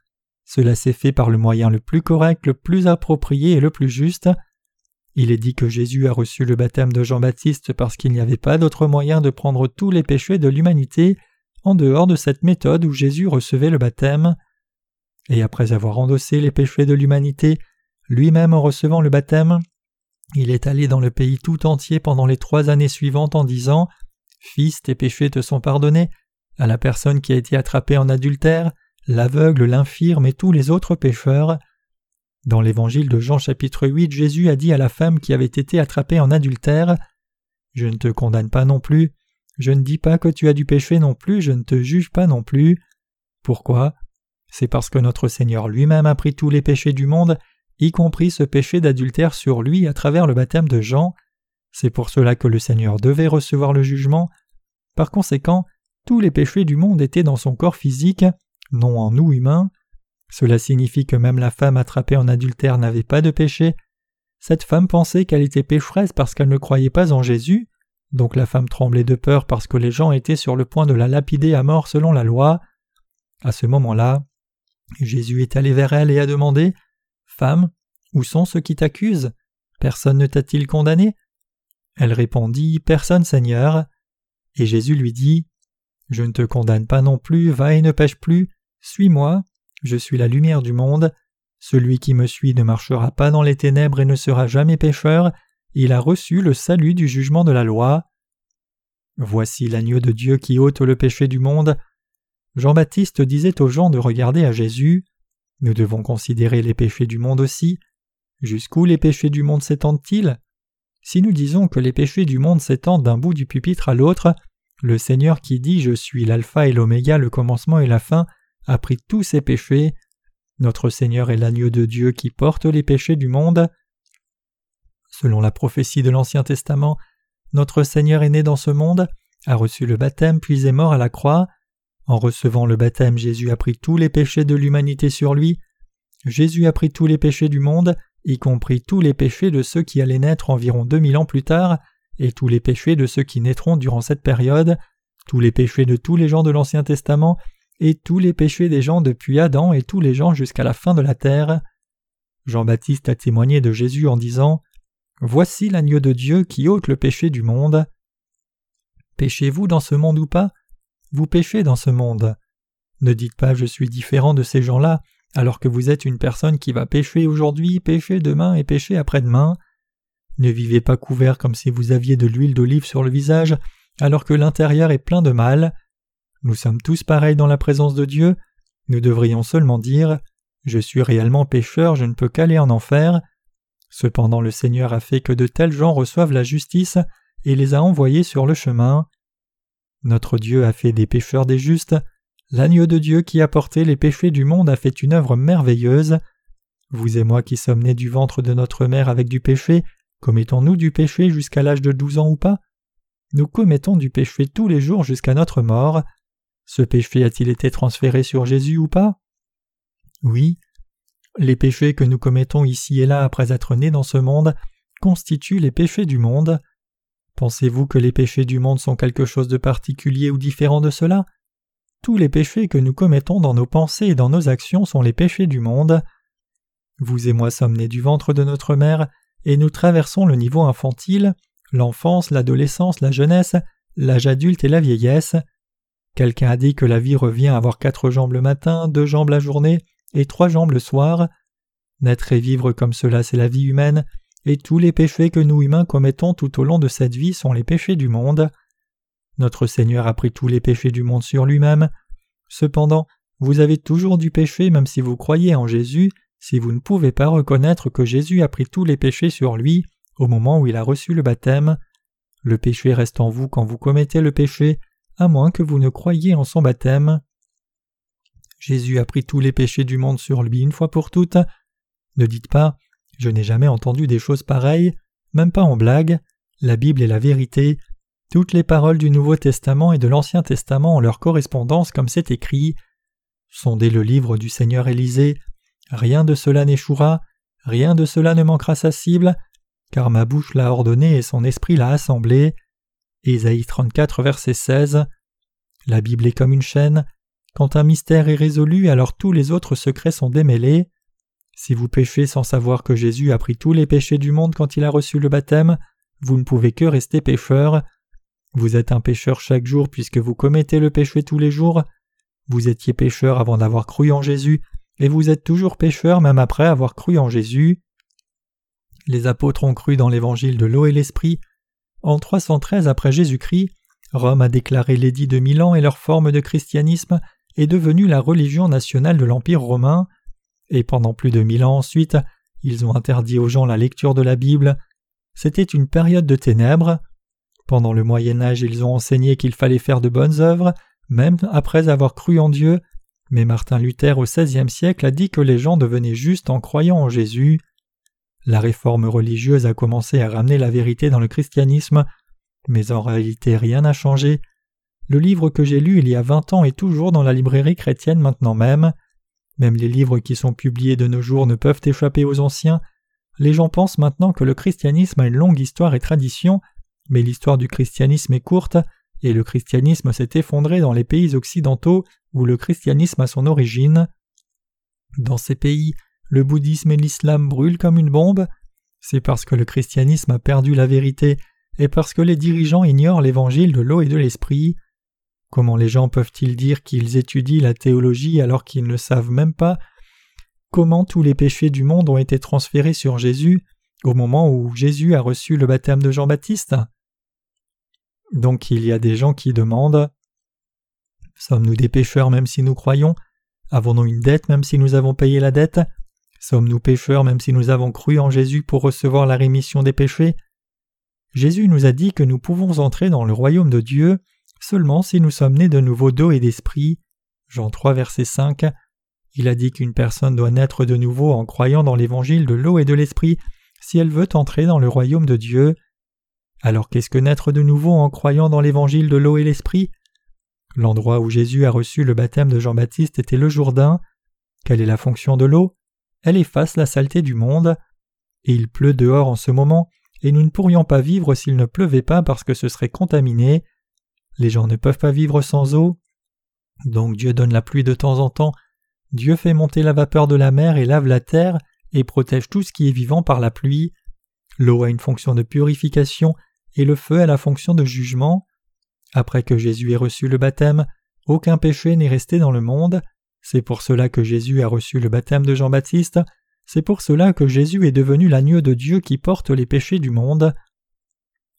Cela s'est fait par le moyen le plus correct, le plus approprié et le plus juste. Il est dit que Jésus a reçu le baptême de Jean-Baptiste parce qu'il n'y avait pas d'autre moyen de prendre tous les péchés de l'humanité en dehors de cette méthode où Jésus recevait le baptême. Et après avoir endossé les péchés de l'humanité, lui-même en recevant le baptême, il est allé dans le pays tout entier pendant les trois années suivantes en disant Fils, tes péchés te sont pardonnés, à la personne qui a été attrapée en adultère, l'aveugle, l'infirme et tous les autres pécheurs. Dans l'évangile de Jean chapitre 8, Jésus a dit à la femme qui avait été attrapée en adultère Je ne te condamne pas non plus, je ne dis pas que tu as du péché non plus, je ne te juge pas non plus. Pourquoi? C'est parce que notre Seigneur lui-même a pris tous les péchés du monde, y compris ce péché d'adultère sur lui à travers le baptême de Jean. C'est pour cela que le Seigneur devait recevoir le jugement. Par conséquent, tous les péchés du monde étaient dans son corps physique, non en nous humains. Cela signifie que même la femme attrapée en adultère n'avait pas de péché. Cette femme pensait qu'elle était pécheresse parce qu'elle ne croyait pas en Jésus, donc la femme tremblait de peur parce que les gens étaient sur le point de la lapider à mort selon la loi. À ce moment-là, Jésus est allé vers elle et a demandé Femme, où sont ceux qui t'accusent? Personne ne t'a-t-il condamné? Elle répondit Personne, Seigneur. Et Jésus lui dit Je ne te condamne pas non plus, va et ne pêche plus, suis-moi, je suis la lumière du monde. Celui qui me suit ne marchera pas dans les ténèbres et ne sera jamais pécheur, il a reçu le salut du jugement de la loi. Voici l'agneau de Dieu qui ôte le péché du monde. Jean-Baptiste disait aux gens de regarder à Jésus. Nous devons considérer les péchés du monde aussi. Jusqu'où les péchés du monde s'étendent-ils? Si nous disons que les péchés du monde s'étendent d'un bout du pupitre à l'autre, le Seigneur qui dit Je suis l'alpha et l'oméga, le commencement et la fin, a pris tous ses péchés. Notre Seigneur est l'agneau de Dieu qui porte les péchés du monde. Selon la prophétie de l'Ancien Testament, notre Seigneur est né dans ce monde, a reçu le baptême puis est mort à la croix. En recevant le baptême, Jésus a pris tous les péchés de l'humanité sur lui. Jésus a pris tous les péchés du monde, y compris tous les péchés de ceux qui allaient naître environ deux mille ans plus tard, et tous les péchés de ceux qui naîtront durant cette période, tous les péchés de tous les gens de l'Ancien Testament, et tous les péchés des gens depuis Adam et tous les gens jusqu'à la fin de la terre. Jean-Baptiste a témoigné de Jésus en disant Voici l'agneau de Dieu qui ôte le péché du monde. Péchez-vous dans ce monde ou pas? Vous péchez dans ce monde. Ne dites pas je suis différent de ces gens-là, alors que vous êtes une personne qui va pécher aujourd'hui, pécher demain et pécher après-demain. Ne vivez pas couvert comme si vous aviez de l'huile d'olive sur le visage, alors que l'intérieur est plein de mal. Nous sommes tous pareils dans la présence de Dieu. Nous devrions seulement dire Je suis réellement pécheur, je ne peux qu'aller en enfer. Cependant le Seigneur a fait que de tels gens reçoivent la justice et les a envoyés sur le chemin. Notre Dieu a fait des pécheurs des justes, L'agneau de Dieu qui a porté les péchés du monde a fait une œuvre merveilleuse. Vous et moi qui sommes nés du ventre de notre mère avec du péché, commettons-nous du péché jusqu'à l'âge de douze ans ou pas? Nous commettons du péché tous les jours jusqu'à notre mort. Ce péché a-t-il été transféré sur Jésus ou pas? Oui. Les péchés que nous commettons ici et là après être nés dans ce monde constituent les péchés du monde. Pensez-vous que les péchés du monde sont quelque chose de particulier ou différent de cela? Tous les péchés que nous commettons dans nos pensées et dans nos actions sont les péchés du monde. Vous et moi sommes nés du ventre de notre mère, et nous traversons le niveau infantile, l'enfance, l'adolescence, la jeunesse, l'âge adulte et la vieillesse. Quelqu'un a dit que la vie revient à avoir quatre jambes le matin, deux jambes la journée et trois jambes le soir. Naître et vivre comme cela, c'est la vie humaine, et tous les péchés que nous humains commettons tout au long de cette vie sont les péchés du monde. Notre Seigneur a pris tous les péchés du monde sur lui-même. Cependant, vous avez toujours du péché même si vous croyez en Jésus, si vous ne pouvez pas reconnaître que Jésus a pris tous les péchés sur lui au moment où il a reçu le baptême. Le péché reste en vous quand vous commettez le péché, à moins que vous ne croyiez en son baptême. Jésus a pris tous les péchés du monde sur lui une fois pour toutes. Ne dites pas Je n'ai jamais entendu des choses pareilles, même pas en blague. La Bible est la vérité, toutes les paroles du Nouveau Testament et de l'Ancien Testament ont leur correspondance comme c'est écrit. Sondez le livre du Seigneur Élisée. Rien de cela n'échouera, rien de cela ne manquera sa cible, car ma bouche l'a ordonné et son esprit l'a assemblé. Ésaïe 34, verset 16. La Bible est comme une chaîne. Quand un mystère est résolu, alors tous les autres secrets sont démêlés. Si vous péchez sans savoir que Jésus a pris tous les péchés du monde quand il a reçu le baptême, vous ne pouvez que rester pécheur. Vous êtes un pécheur chaque jour puisque vous commettez le péché tous les jours. Vous étiez pécheur avant d'avoir cru en Jésus, et vous êtes toujours pécheur même après avoir cru en Jésus. Les apôtres ont cru dans l'évangile de l'eau et l'esprit. En 313 après Jésus-Christ, Rome a déclaré l'édit de Milan et leur forme de christianisme est devenue la religion nationale de l'Empire romain, et pendant plus de mille ans ensuite, ils ont interdit aux gens la lecture de la Bible. C'était une période de ténèbres. Pendant le Moyen Âge ils ont enseigné qu'il fallait faire de bonnes œuvres, même après avoir cru en Dieu, mais Martin Luther au XVIe siècle a dit que les gens devenaient justes en croyant en Jésus. La réforme religieuse a commencé à ramener la vérité dans le christianisme, mais en réalité rien n'a changé. Le livre que j'ai lu il y a vingt ans est toujours dans la librairie chrétienne maintenant même. Même les livres qui sont publiés de nos jours ne peuvent échapper aux anciens. Les gens pensent maintenant que le christianisme a une longue histoire et tradition, mais l'histoire du christianisme est courte, et le christianisme s'est effondré dans les pays occidentaux où le christianisme a son origine. Dans ces pays, le bouddhisme et l'islam brûlent comme une bombe. C'est parce que le christianisme a perdu la vérité et parce que les dirigeants ignorent l'évangile de l'eau et de l'esprit. Comment les gens peuvent-ils dire qu'ils étudient la théologie alors qu'ils ne savent même pas comment tous les péchés du monde ont été transférés sur Jésus au moment où Jésus a reçu le baptême de Jean-Baptiste? Donc il y a des gens qui demandent Sommes-nous des pécheurs même si nous croyons? Avons-nous une dette même si nous avons payé la dette? Sommes-nous pécheurs même si nous avons cru en Jésus pour recevoir la rémission des péchés? Jésus nous a dit que nous pouvons entrer dans le royaume de Dieu seulement si nous sommes nés de nouveau d'eau et d'esprit. Jean 3 verset 5. Il a dit qu'une personne doit naître de nouveau en croyant dans l'évangile de l'eau et de l'esprit si elle veut entrer dans le royaume de Dieu. Alors qu'est-ce que naître de nouveau en croyant dans l'évangile de l'eau et l'esprit? L'endroit où Jésus a reçu le baptême de Jean-Baptiste était le Jourdain. Quelle est la fonction de l'eau? Elle efface la saleté du monde. Et il pleut dehors en ce moment, et nous ne pourrions pas vivre s'il ne pleuvait pas parce que ce serait contaminé. Les gens ne peuvent pas vivre sans eau. Donc Dieu donne la pluie de temps en temps. Dieu fait monter la vapeur de la mer et lave la terre et protège tout ce qui est vivant par la pluie. L'eau a une fonction de purification et le feu a la fonction de jugement. Après que Jésus ait reçu le baptême, aucun péché n'est resté dans le monde. C'est pour cela que Jésus a reçu le baptême de Jean-Baptiste. C'est pour cela que Jésus est devenu l'agneau de Dieu qui porte les péchés du monde.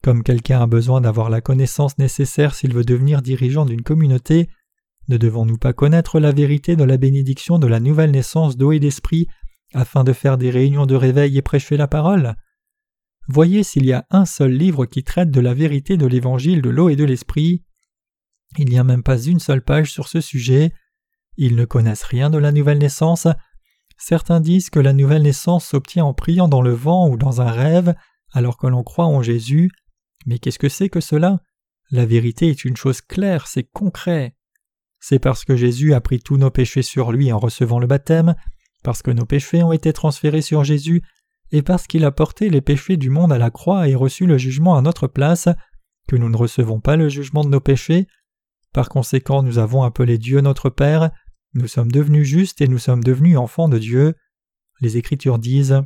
Comme quelqu'un a besoin d'avoir la connaissance nécessaire s'il veut devenir dirigeant d'une communauté, ne devons-nous pas connaître la vérité de la bénédiction de la nouvelle naissance d'eau et d'esprit afin de faire des réunions de réveil et prêcher la parole? Voyez s'il y a un seul livre qui traite de la vérité de l'évangile de l'eau et de l'esprit. Il n'y a même pas une seule page sur ce sujet. Ils ne connaissent rien de la nouvelle naissance. Certains disent que la nouvelle naissance s'obtient en priant dans le vent ou dans un rêve, alors que l'on croit en Jésus. Mais qu'est-ce que c'est que cela? La vérité est une chose claire, c'est concret. C'est parce que Jésus a pris tous nos péchés sur lui en recevant le baptême, parce que nos péchés ont été transférés sur Jésus et parce qu'il a porté les péchés du monde à la croix et reçu le jugement à notre place, que nous ne recevons pas le jugement de nos péchés. Par conséquent, nous avons appelé Dieu notre Père, nous sommes devenus justes et nous sommes devenus enfants de Dieu. Les Écritures disent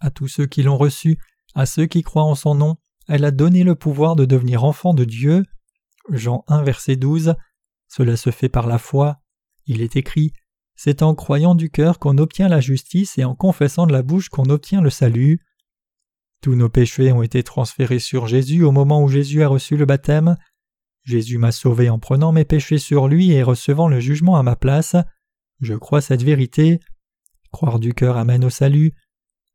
À tous ceux qui l'ont reçu, à ceux qui croient en son nom, elle a donné le pouvoir de devenir enfants de Dieu. Jean 1 verset 12. Cela se fait par la foi. Il est écrit c'est en croyant du cœur qu'on obtient la justice et en confessant de la bouche qu'on obtient le salut. Tous nos péchés ont été transférés sur Jésus au moment où Jésus a reçu le baptême. Jésus m'a sauvé en prenant mes péchés sur lui et recevant le jugement à ma place. Je crois cette vérité. Croire du cœur amène au salut.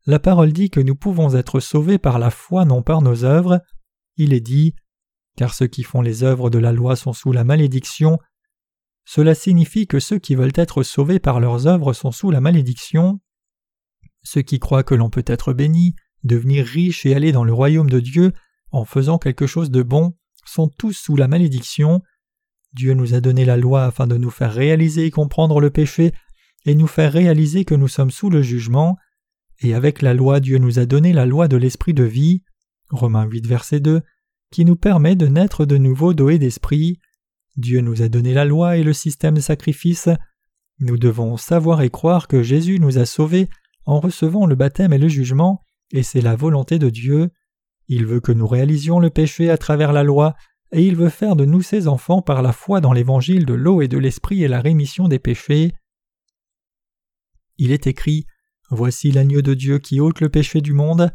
La parole dit que nous pouvons être sauvés par la foi, non par nos œuvres. Il est dit Car ceux qui font les œuvres de la loi sont sous la malédiction. Cela signifie que ceux qui veulent être sauvés par leurs œuvres sont sous la malédiction. Ceux qui croient que l'on peut être béni, devenir riche et aller dans le royaume de Dieu en faisant quelque chose de bon sont tous sous la malédiction. Dieu nous a donné la loi afin de nous faire réaliser et comprendre le péché et nous faire réaliser que nous sommes sous le jugement. Et avec la loi, Dieu nous a donné la loi de l'esprit de vie, Romains 8 verset 2, qui nous permet de naître de nouveau et d'esprit. Dieu nous a donné la loi et le système de sacrifice. Nous devons savoir et croire que Jésus nous a sauvés en recevant le baptême et le jugement, et c'est la volonté de Dieu. Il veut que nous réalisions le péché à travers la loi, et il veut faire de nous ses enfants par la foi dans l'évangile de l'eau et de l'esprit et la rémission des péchés. Il est écrit Voici l'agneau de Dieu qui ôte le péché du monde.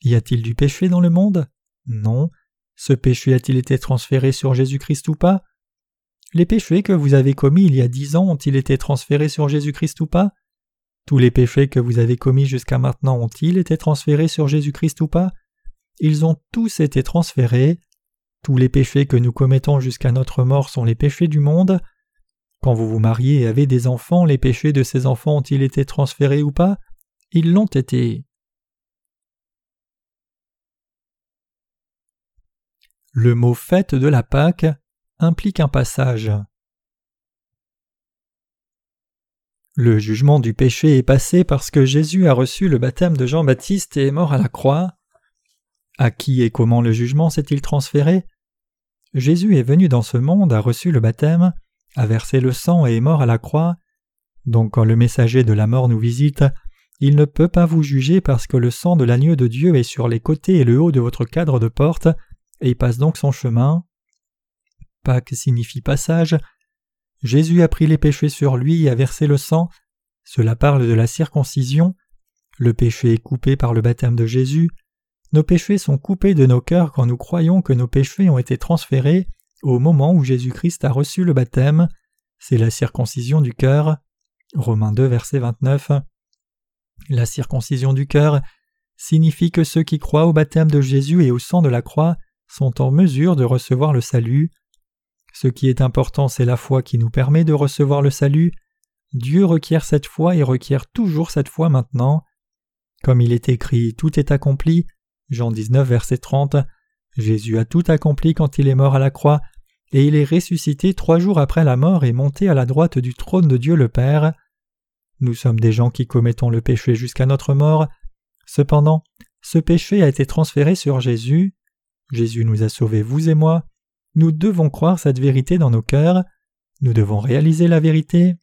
Y a-t-il du péché dans le monde? Non. Ce péché a-t-il été transféré sur Jésus-Christ ou pas? Les péchés que vous avez commis il y a dix ans ont-ils été transférés sur Jésus-Christ ou pas? Tous les péchés que vous avez commis jusqu'à maintenant ont-ils été transférés sur Jésus-Christ ou pas? Ils ont tous été transférés. Tous les péchés que nous commettons jusqu'à notre mort sont les péchés du monde. Quand vous vous mariez et avez des enfants, les péchés de ces enfants ont-ils été transférés ou pas? Ils l'ont été. Le mot fête de la Pâque implique un passage. Le jugement du péché est passé parce que Jésus a reçu le baptême de Jean-Baptiste et est mort à la croix. À qui et comment le jugement s'est-il transféré? Jésus est venu dans ce monde, a reçu le baptême, a versé le sang et est mort à la croix. Donc quand le messager de la mort nous visite, il ne peut pas vous juger parce que le sang de l'agneau de Dieu est sur les côtés et le haut de votre cadre de porte, et il passe donc son chemin. Pâques signifie passage. Jésus a pris les péchés sur lui et a versé le sang. Cela parle de la circoncision. Le péché est coupé par le baptême de Jésus. Nos péchés sont coupés de nos cœurs quand nous croyons que nos péchés ont été transférés au moment où Jésus-Christ a reçu le baptême. C'est la circoncision du cœur. Romains 2, verset 29. La circoncision du cœur signifie que ceux qui croient au baptême de Jésus et au sang de la croix sont en mesure de recevoir le salut. Ce qui est important, c'est la foi qui nous permet de recevoir le salut. Dieu requiert cette foi et requiert toujours cette foi maintenant. Comme il est écrit Tout est accompli, Jean 19, verset 30, Jésus a tout accompli quand il est mort à la croix, et il est ressuscité trois jours après la mort et monté à la droite du trône de Dieu le Père. Nous sommes des gens qui commettons le péché jusqu'à notre mort. Cependant, ce péché a été transféré sur Jésus. Jésus nous a sauvés, vous et moi. Nous devons croire cette vérité dans nos cœurs. Nous devons réaliser la vérité.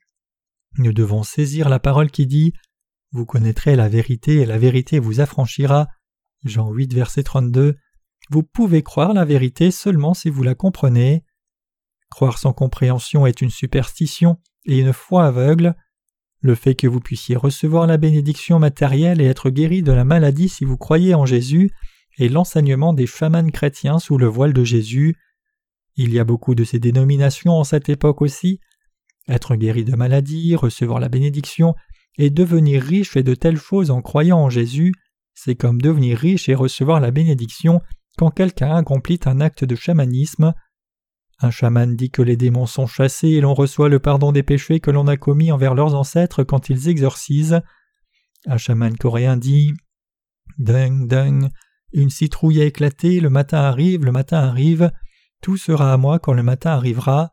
Nous devons saisir la parole qui dit Vous connaîtrez la vérité et la vérité vous affranchira. Jean 8, verset 32. Vous pouvez croire la vérité seulement si vous la comprenez. Croire sans compréhension est une superstition et une foi aveugle. Le fait que vous puissiez recevoir la bénédiction matérielle et être guéri de la maladie si vous croyez en Jésus est l'enseignement des chamans chrétiens sous le voile de Jésus. Il y a beaucoup de ces dénominations en cette époque aussi. Être guéri de maladie, recevoir la bénédiction et devenir riche et de telles choses en croyant en Jésus, c'est comme devenir riche et recevoir la bénédiction quand quelqu'un accomplit un acte de chamanisme. Un chaman dit que les démons sont chassés et l'on reçoit le pardon des péchés que l'on a commis envers leurs ancêtres quand ils exorcisent. Un chaman coréen dit Dung, dung, une citrouille a éclaté, le matin arrive, le matin arrive, tout sera à moi quand le matin arrivera.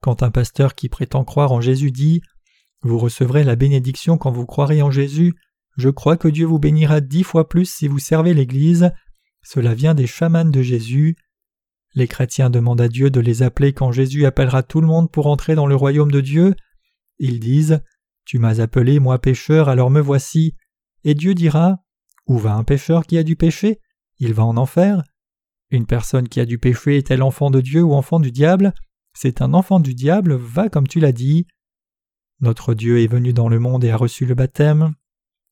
Quand un pasteur qui prétend croire en Jésus dit Vous recevrez la bénédiction quand vous croirez en Jésus, je crois que Dieu vous bénira dix fois plus si vous servez l'Église, cela vient des chamans de Jésus. Les chrétiens demandent à Dieu de les appeler quand Jésus appellera tout le monde pour entrer dans le royaume de Dieu. Ils disent Tu m'as appelé, moi pécheur, alors me voici. Et Dieu dira Où va un pécheur qui a du péché? Il va en enfer. Une personne qui a du péché est-elle enfant de Dieu ou enfant du diable? C'est un enfant du diable, va comme tu l'as dit. Notre Dieu est venu dans le monde et a reçu le baptême,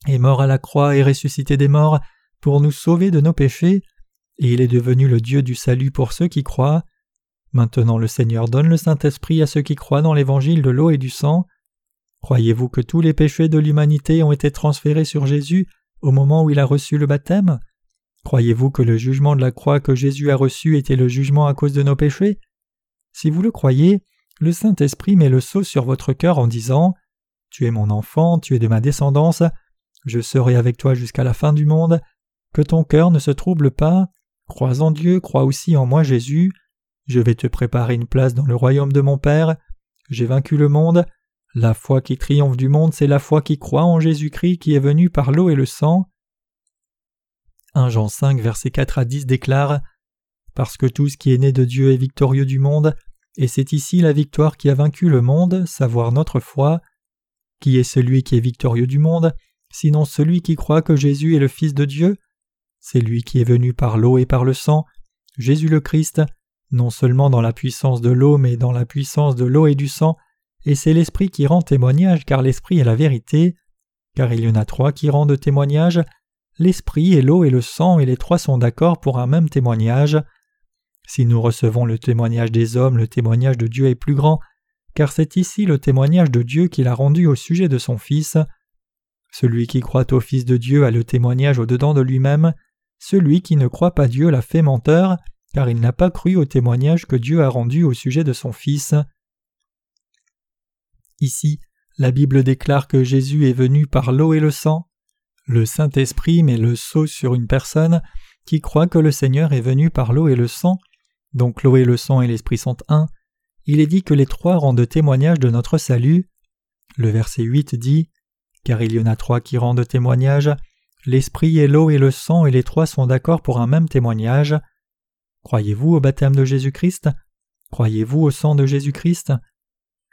est mort à la croix et ressuscité des morts pour nous sauver de nos péchés et il est devenu le Dieu du salut pour ceux qui croient. Maintenant le Seigneur donne le Saint-Esprit à ceux qui croient dans l'évangile de l'eau et du sang. Croyez-vous que tous les péchés de l'humanité ont été transférés sur Jésus au moment où il a reçu le baptême? Croyez-vous que le jugement de la croix que Jésus a reçu était le jugement à cause de nos péchés? Si vous le croyez, le Saint-Esprit met le sceau sur votre cœur en disant Tu es mon enfant, tu es de ma descendance, je serai avec toi jusqu'à la fin du monde, que ton cœur ne se trouble pas, Crois en Dieu, crois aussi en moi Jésus. Je vais te préparer une place dans le royaume de mon Père. J'ai vaincu le monde. La foi qui triomphe du monde, c'est la foi qui croit en Jésus-Christ qui est venu par l'eau et le sang. 1 Jean 5, versets 4 à 10 déclare Parce que tout ce qui est né de Dieu est victorieux du monde, et c'est ici la victoire qui a vaincu le monde, savoir notre foi. Qui est celui qui est victorieux du monde, sinon celui qui croit que Jésus est le Fils de Dieu c'est lui qui est venu par l'eau et par le sang, Jésus le Christ, non seulement dans la puissance de l'eau, mais dans la puissance de l'eau et du sang, et c'est l'Esprit qui rend témoignage, car l'Esprit est la vérité, car il y en a trois qui rendent témoignage, l'Esprit et l'eau et le sang, et les trois sont d'accord pour un même témoignage. Si nous recevons le témoignage des hommes, le témoignage de Dieu est plus grand, car c'est ici le témoignage de Dieu qu'il a rendu au sujet de son Fils. Celui qui croit au Fils de Dieu a le témoignage au-dedans de lui-même, celui qui ne croit pas Dieu l'a fait menteur, car il n'a pas cru au témoignage que Dieu a rendu au sujet de son Fils. Ici, la Bible déclare que Jésus est venu par l'eau et le sang. Le Saint-Esprit met le sceau sur une personne qui croit que le Seigneur est venu par l'eau et le sang, donc l'eau et le sang et l'Esprit sont un. Il est dit que les trois rendent témoignage de notre salut. Le verset 8 dit Car il y en a trois qui rendent témoignage, L'Esprit et l'eau et le sang et les trois sont d'accord pour un même témoignage. Croyez-vous au baptême de Jésus-Christ? Croyez-vous au sang de Jésus-Christ?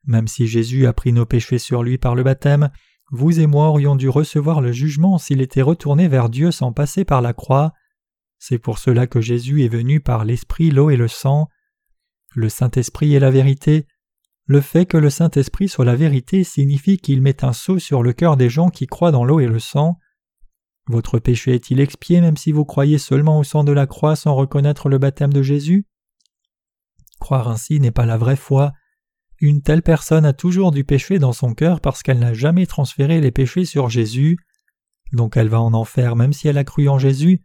Même si Jésus a pris nos péchés sur lui par le baptême, vous et moi aurions dû recevoir le jugement s'il était retourné vers Dieu sans passer par la croix. C'est pour cela que Jésus est venu par l'Esprit, l'eau et le sang. Le Saint-Esprit est la vérité. Le fait que le Saint-Esprit soit la vérité signifie qu'il met un sceau sur le cœur des gens qui croient dans l'eau et le sang. Votre péché est-il expié même si vous croyez seulement au sang de la croix sans reconnaître le baptême de Jésus? Croire ainsi n'est pas la vraie foi. Une telle personne a toujours du péché dans son cœur parce qu'elle n'a jamais transféré les péchés sur Jésus. donc elle va en enfer même si elle a cru en Jésus.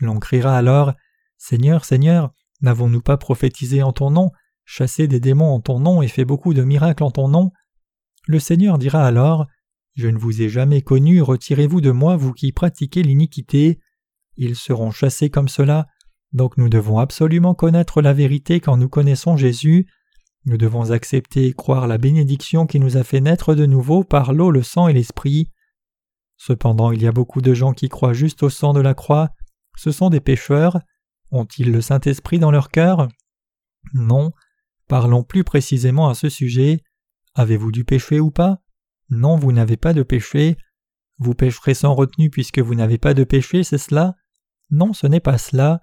L'on criera alors Seigneur, Seigneur, n'avons-nous pas prophétisé en ton nom, chassé des démons en ton nom et fait beaucoup de miracles en ton nom? Le Seigneur dira alors Je ne vous ai jamais connu, retirez-vous de moi, vous qui pratiquez l'iniquité. Ils seront chassés comme cela, donc nous devons absolument connaître la vérité quand nous connaissons Jésus. Nous devons accepter et croire la bénédiction qui nous a fait naître de nouveau par l'eau, le sang et l'esprit. Cependant, il y a beaucoup de gens qui croient juste au sang de la croix. Ce sont des pécheurs. Ont-ils le Saint-Esprit dans leur cœur? Non. Parlons plus précisément à ce sujet. Avez-vous du péché ou pas? Non, vous n'avez pas de péché. Vous pécherez sans retenue puisque vous n'avez pas de péché, c'est cela? Non, ce n'est pas cela.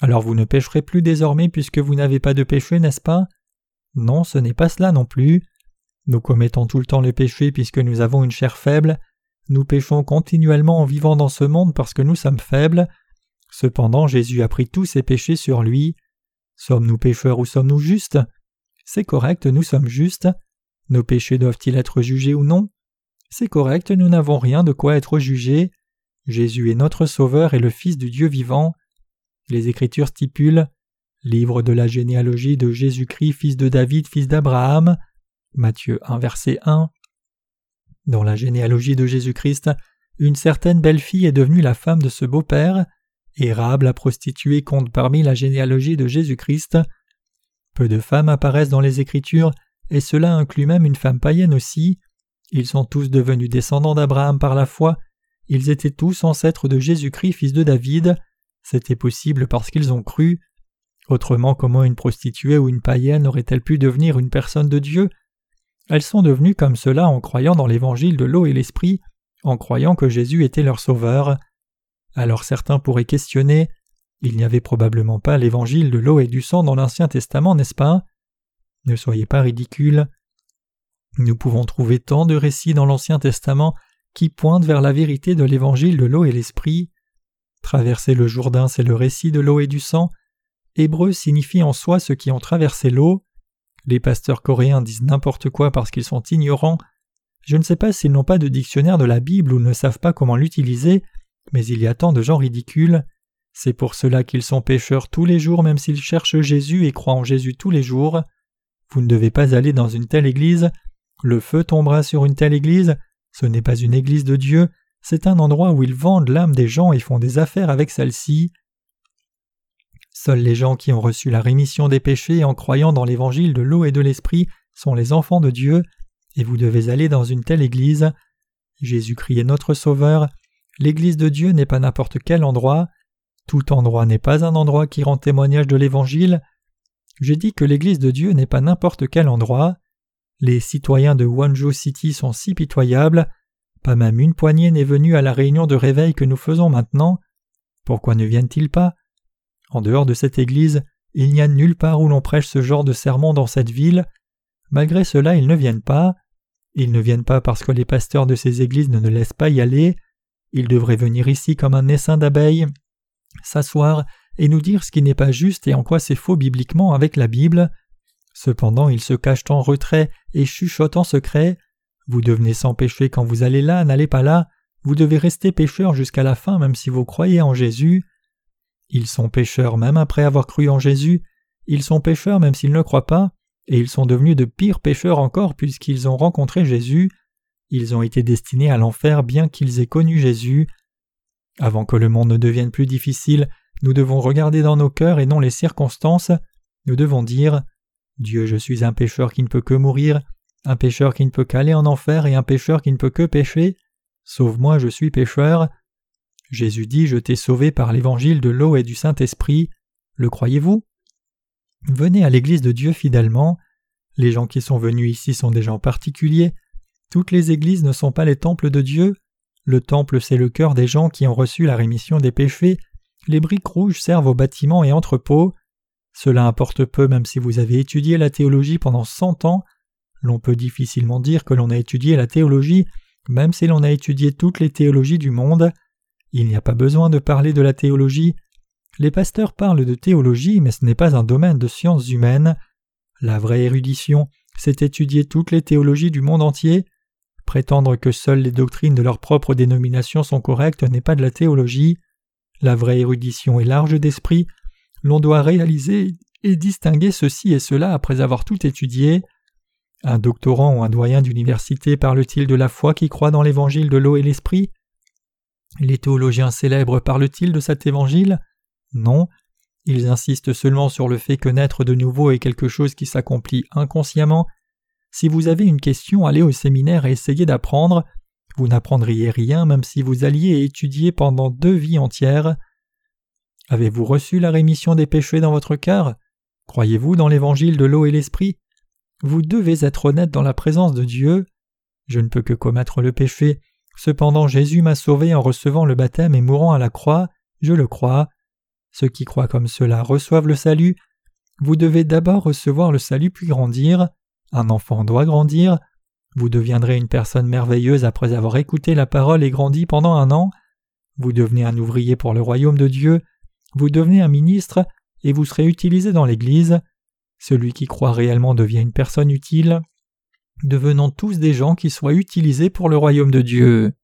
Alors vous ne pécherez plus désormais puisque vous n'avez pas de péché, n'est-ce pas? Non, ce n'est pas cela non plus. Nous commettons tout le temps le péché puisque nous avons une chair faible, nous péchons continuellement en vivant dans ce monde parce que nous sommes faibles. Cependant Jésus a pris tous ses péchés sur lui. Sommes-nous pécheurs ou sommes-nous justes? C'est correct, nous sommes justes. Nos péchés doivent-ils être jugés ou non? C'est correct, nous n'avons rien de quoi être jugés. Jésus est notre Sauveur et le Fils du Dieu vivant. Les Écritures stipulent Livre de la généalogie de Jésus-Christ, fils de David, fils d'Abraham. Matthieu 1, verset 1. Dans la généalogie de Jésus-Christ, une certaine belle-fille est devenue la femme de ce beau-père, et Rahab la prostituée compte parmi la généalogie de Jésus-Christ. Peu de femmes apparaissent dans les Écritures, et cela inclut même une femme païenne aussi. Ils sont tous devenus descendants d'Abraham par la foi, ils étaient tous ancêtres de Jésus-Christ, fils de David. C'était possible parce qu'ils ont cru. Autrement, comment une prostituée ou une païenne aurait-elle pu devenir une personne de Dieu? Elles sont devenues comme cela en croyant dans l'évangile de l'eau et l'esprit, en croyant que Jésus était leur sauveur. Alors certains pourraient questionner Il n'y avait probablement pas l'évangile de l'eau et du sang dans l'Ancien Testament, n'est-ce pas? Ne soyez pas ridicules. Nous pouvons trouver tant de récits dans l'Ancien Testament qui pointent vers la vérité de l'évangile de l'eau et l'esprit. Traverser le Jourdain, c'est le récit de l'eau et du sang. Hébreu signifie en soi ceux qui ont traversé l'eau. Les pasteurs coréens disent n'importe quoi parce qu'ils sont ignorants. Je ne sais pas s'ils n'ont pas de dictionnaire de la Bible ou ne savent pas comment l'utiliser, mais il y a tant de gens ridicules. C'est pour cela qu'ils sont pécheurs tous les jours même s'ils cherchent Jésus et croient en Jésus tous les jours. Vous ne devez pas aller dans une telle église. Le feu tombera sur une telle église. Ce n'est pas une église de Dieu, c'est un endroit où ils vendent l'âme des gens et font des affaires avec celle-ci. Seuls les gens qui ont reçu la rémission des péchés en croyant dans l'évangile de l'eau et de l'esprit sont les enfants de Dieu, et vous devez aller dans une telle église. Jésus-Christ est notre Sauveur. L'église de Dieu n'est pas n'importe quel endroit. Tout endroit n'est pas un endroit qui rend témoignage de l'évangile. J'ai dit que l'église de Dieu n'est pas n'importe quel endroit. Les citoyens de Wanzhou City sont si pitoyables. Pas même une poignée n'est venue à la réunion de réveil que nous faisons maintenant. Pourquoi ne viennent-ils pas? En dehors de cette église, il n'y a nulle part où l'on prêche ce genre de sermon dans cette ville. Malgré cela, ils ne viennent pas. Ils ne viennent pas parce que les pasteurs de ces églises ne, ne laissent pas y aller. Ils devraient venir ici comme un essaim d'abeilles, s'asseoir et nous dire ce qui n'est pas juste et en quoi c'est faux bibliquement avec la Bible. Cependant, ils se cachent en retrait et chuchotent en secret. Vous devenez sans péché quand vous allez là, n'allez pas là, vous devez rester pécheur jusqu'à la fin même si vous croyez en Jésus. Ils sont pécheurs même après avoir cru en Jésus, ils sont pécheurs même s'ils ne croient pas, et ils sont devenus de pires pécheurs encore puisqu'ils ont rencontré Jésus. Ils ont été destinés à l'enfer bien qu'ils aient connu Jésus. Avant que le monde ne devienne plus difficile, nous devons regarder dans nos cœurs et non les circonstances. Nous devons dire Dieu, je suis un pécheur qui ne peut que mourir, un pécheur qui ne peut qu'aller en enfer et un pécheur qui ne peut que pécher. Sauve-moi, je suis pécheur. Jésus dit Je t'ai sauvé par l'évangile de l'eau et du Saint-Esprit. Le croyez-vous? Venez à l'Église de Dieu fidèlement. Les gens qui sont venus ici sont des gens particuliers. Toutes les églises ne sont pas les temples de Dieu. Le temple, c'est le cœur des gens qui ont reçu la rémission des péchés. Les briques rouges servent aux bâtiments et entrepôts. Cela importe peu même si vous avez étudié la théologie pendant cent ans. L'on peut difficilement dire que l'on a étudié la théologie, même si l'on a étudié toutes les théologies du monde. Il n'y a pas besoin de parler de la théologie. Les pasteurs parlent de théologie, mais ce n'est pas un domaine de sciences humaines. La vraie érudition, c'est étudier toutes les théologies du monde entier. Prétendre que seules les doctrines de leur propre dénomination sont correctes n'est pas de la théologie. La vraie érudition est large d'esprit. L'on doit réaliser et distinguer ceci et cela après avoir tout étudié. Un doctorant ou un doyen d'université parle-t-il de la foi qui croit dans l'évangile de l'eau et l'esprit? Les théologiens célèbres parlent-ils de cet évangile? Non. Ils insistent seulement sur le fait que naître de nouveau est quelque chose qui s'accomplit inconsciemment. Si vous avez une question, allez au séminaire et essayez d'apprendre. Vous n'apprendriez rien même si vous alliez étudier pendant deux vies entières. Avez-vous reçu la rémission des péchés dans votre cœur? Croyez-vous dans l'évangile de l'eau et l'esprit? Vous devez être honnête dans la présence de Dieu. Je ne peux que commettre le péché. Cependant Jésus m'a sauvé en recevant le baptême et mourant à la croix. Je le crois. Ceux qui croient comme cela reçoivent le salut. Vous devez d'abord recevoir le salut puis grandir. Un enfant doit grandir. Vous deviendrez une personne merveilleuse après avoir écouté la parole et grandi pendant un an. Vous devenez un ouvrier pour le royaume de Dieu. Vous devenez un ministre et vous serez utilisé dans l'Église. Celui qui croit réellement devient une personne utile. Devenons tous des gens qui soient utilisés pour le royaume de Dieu.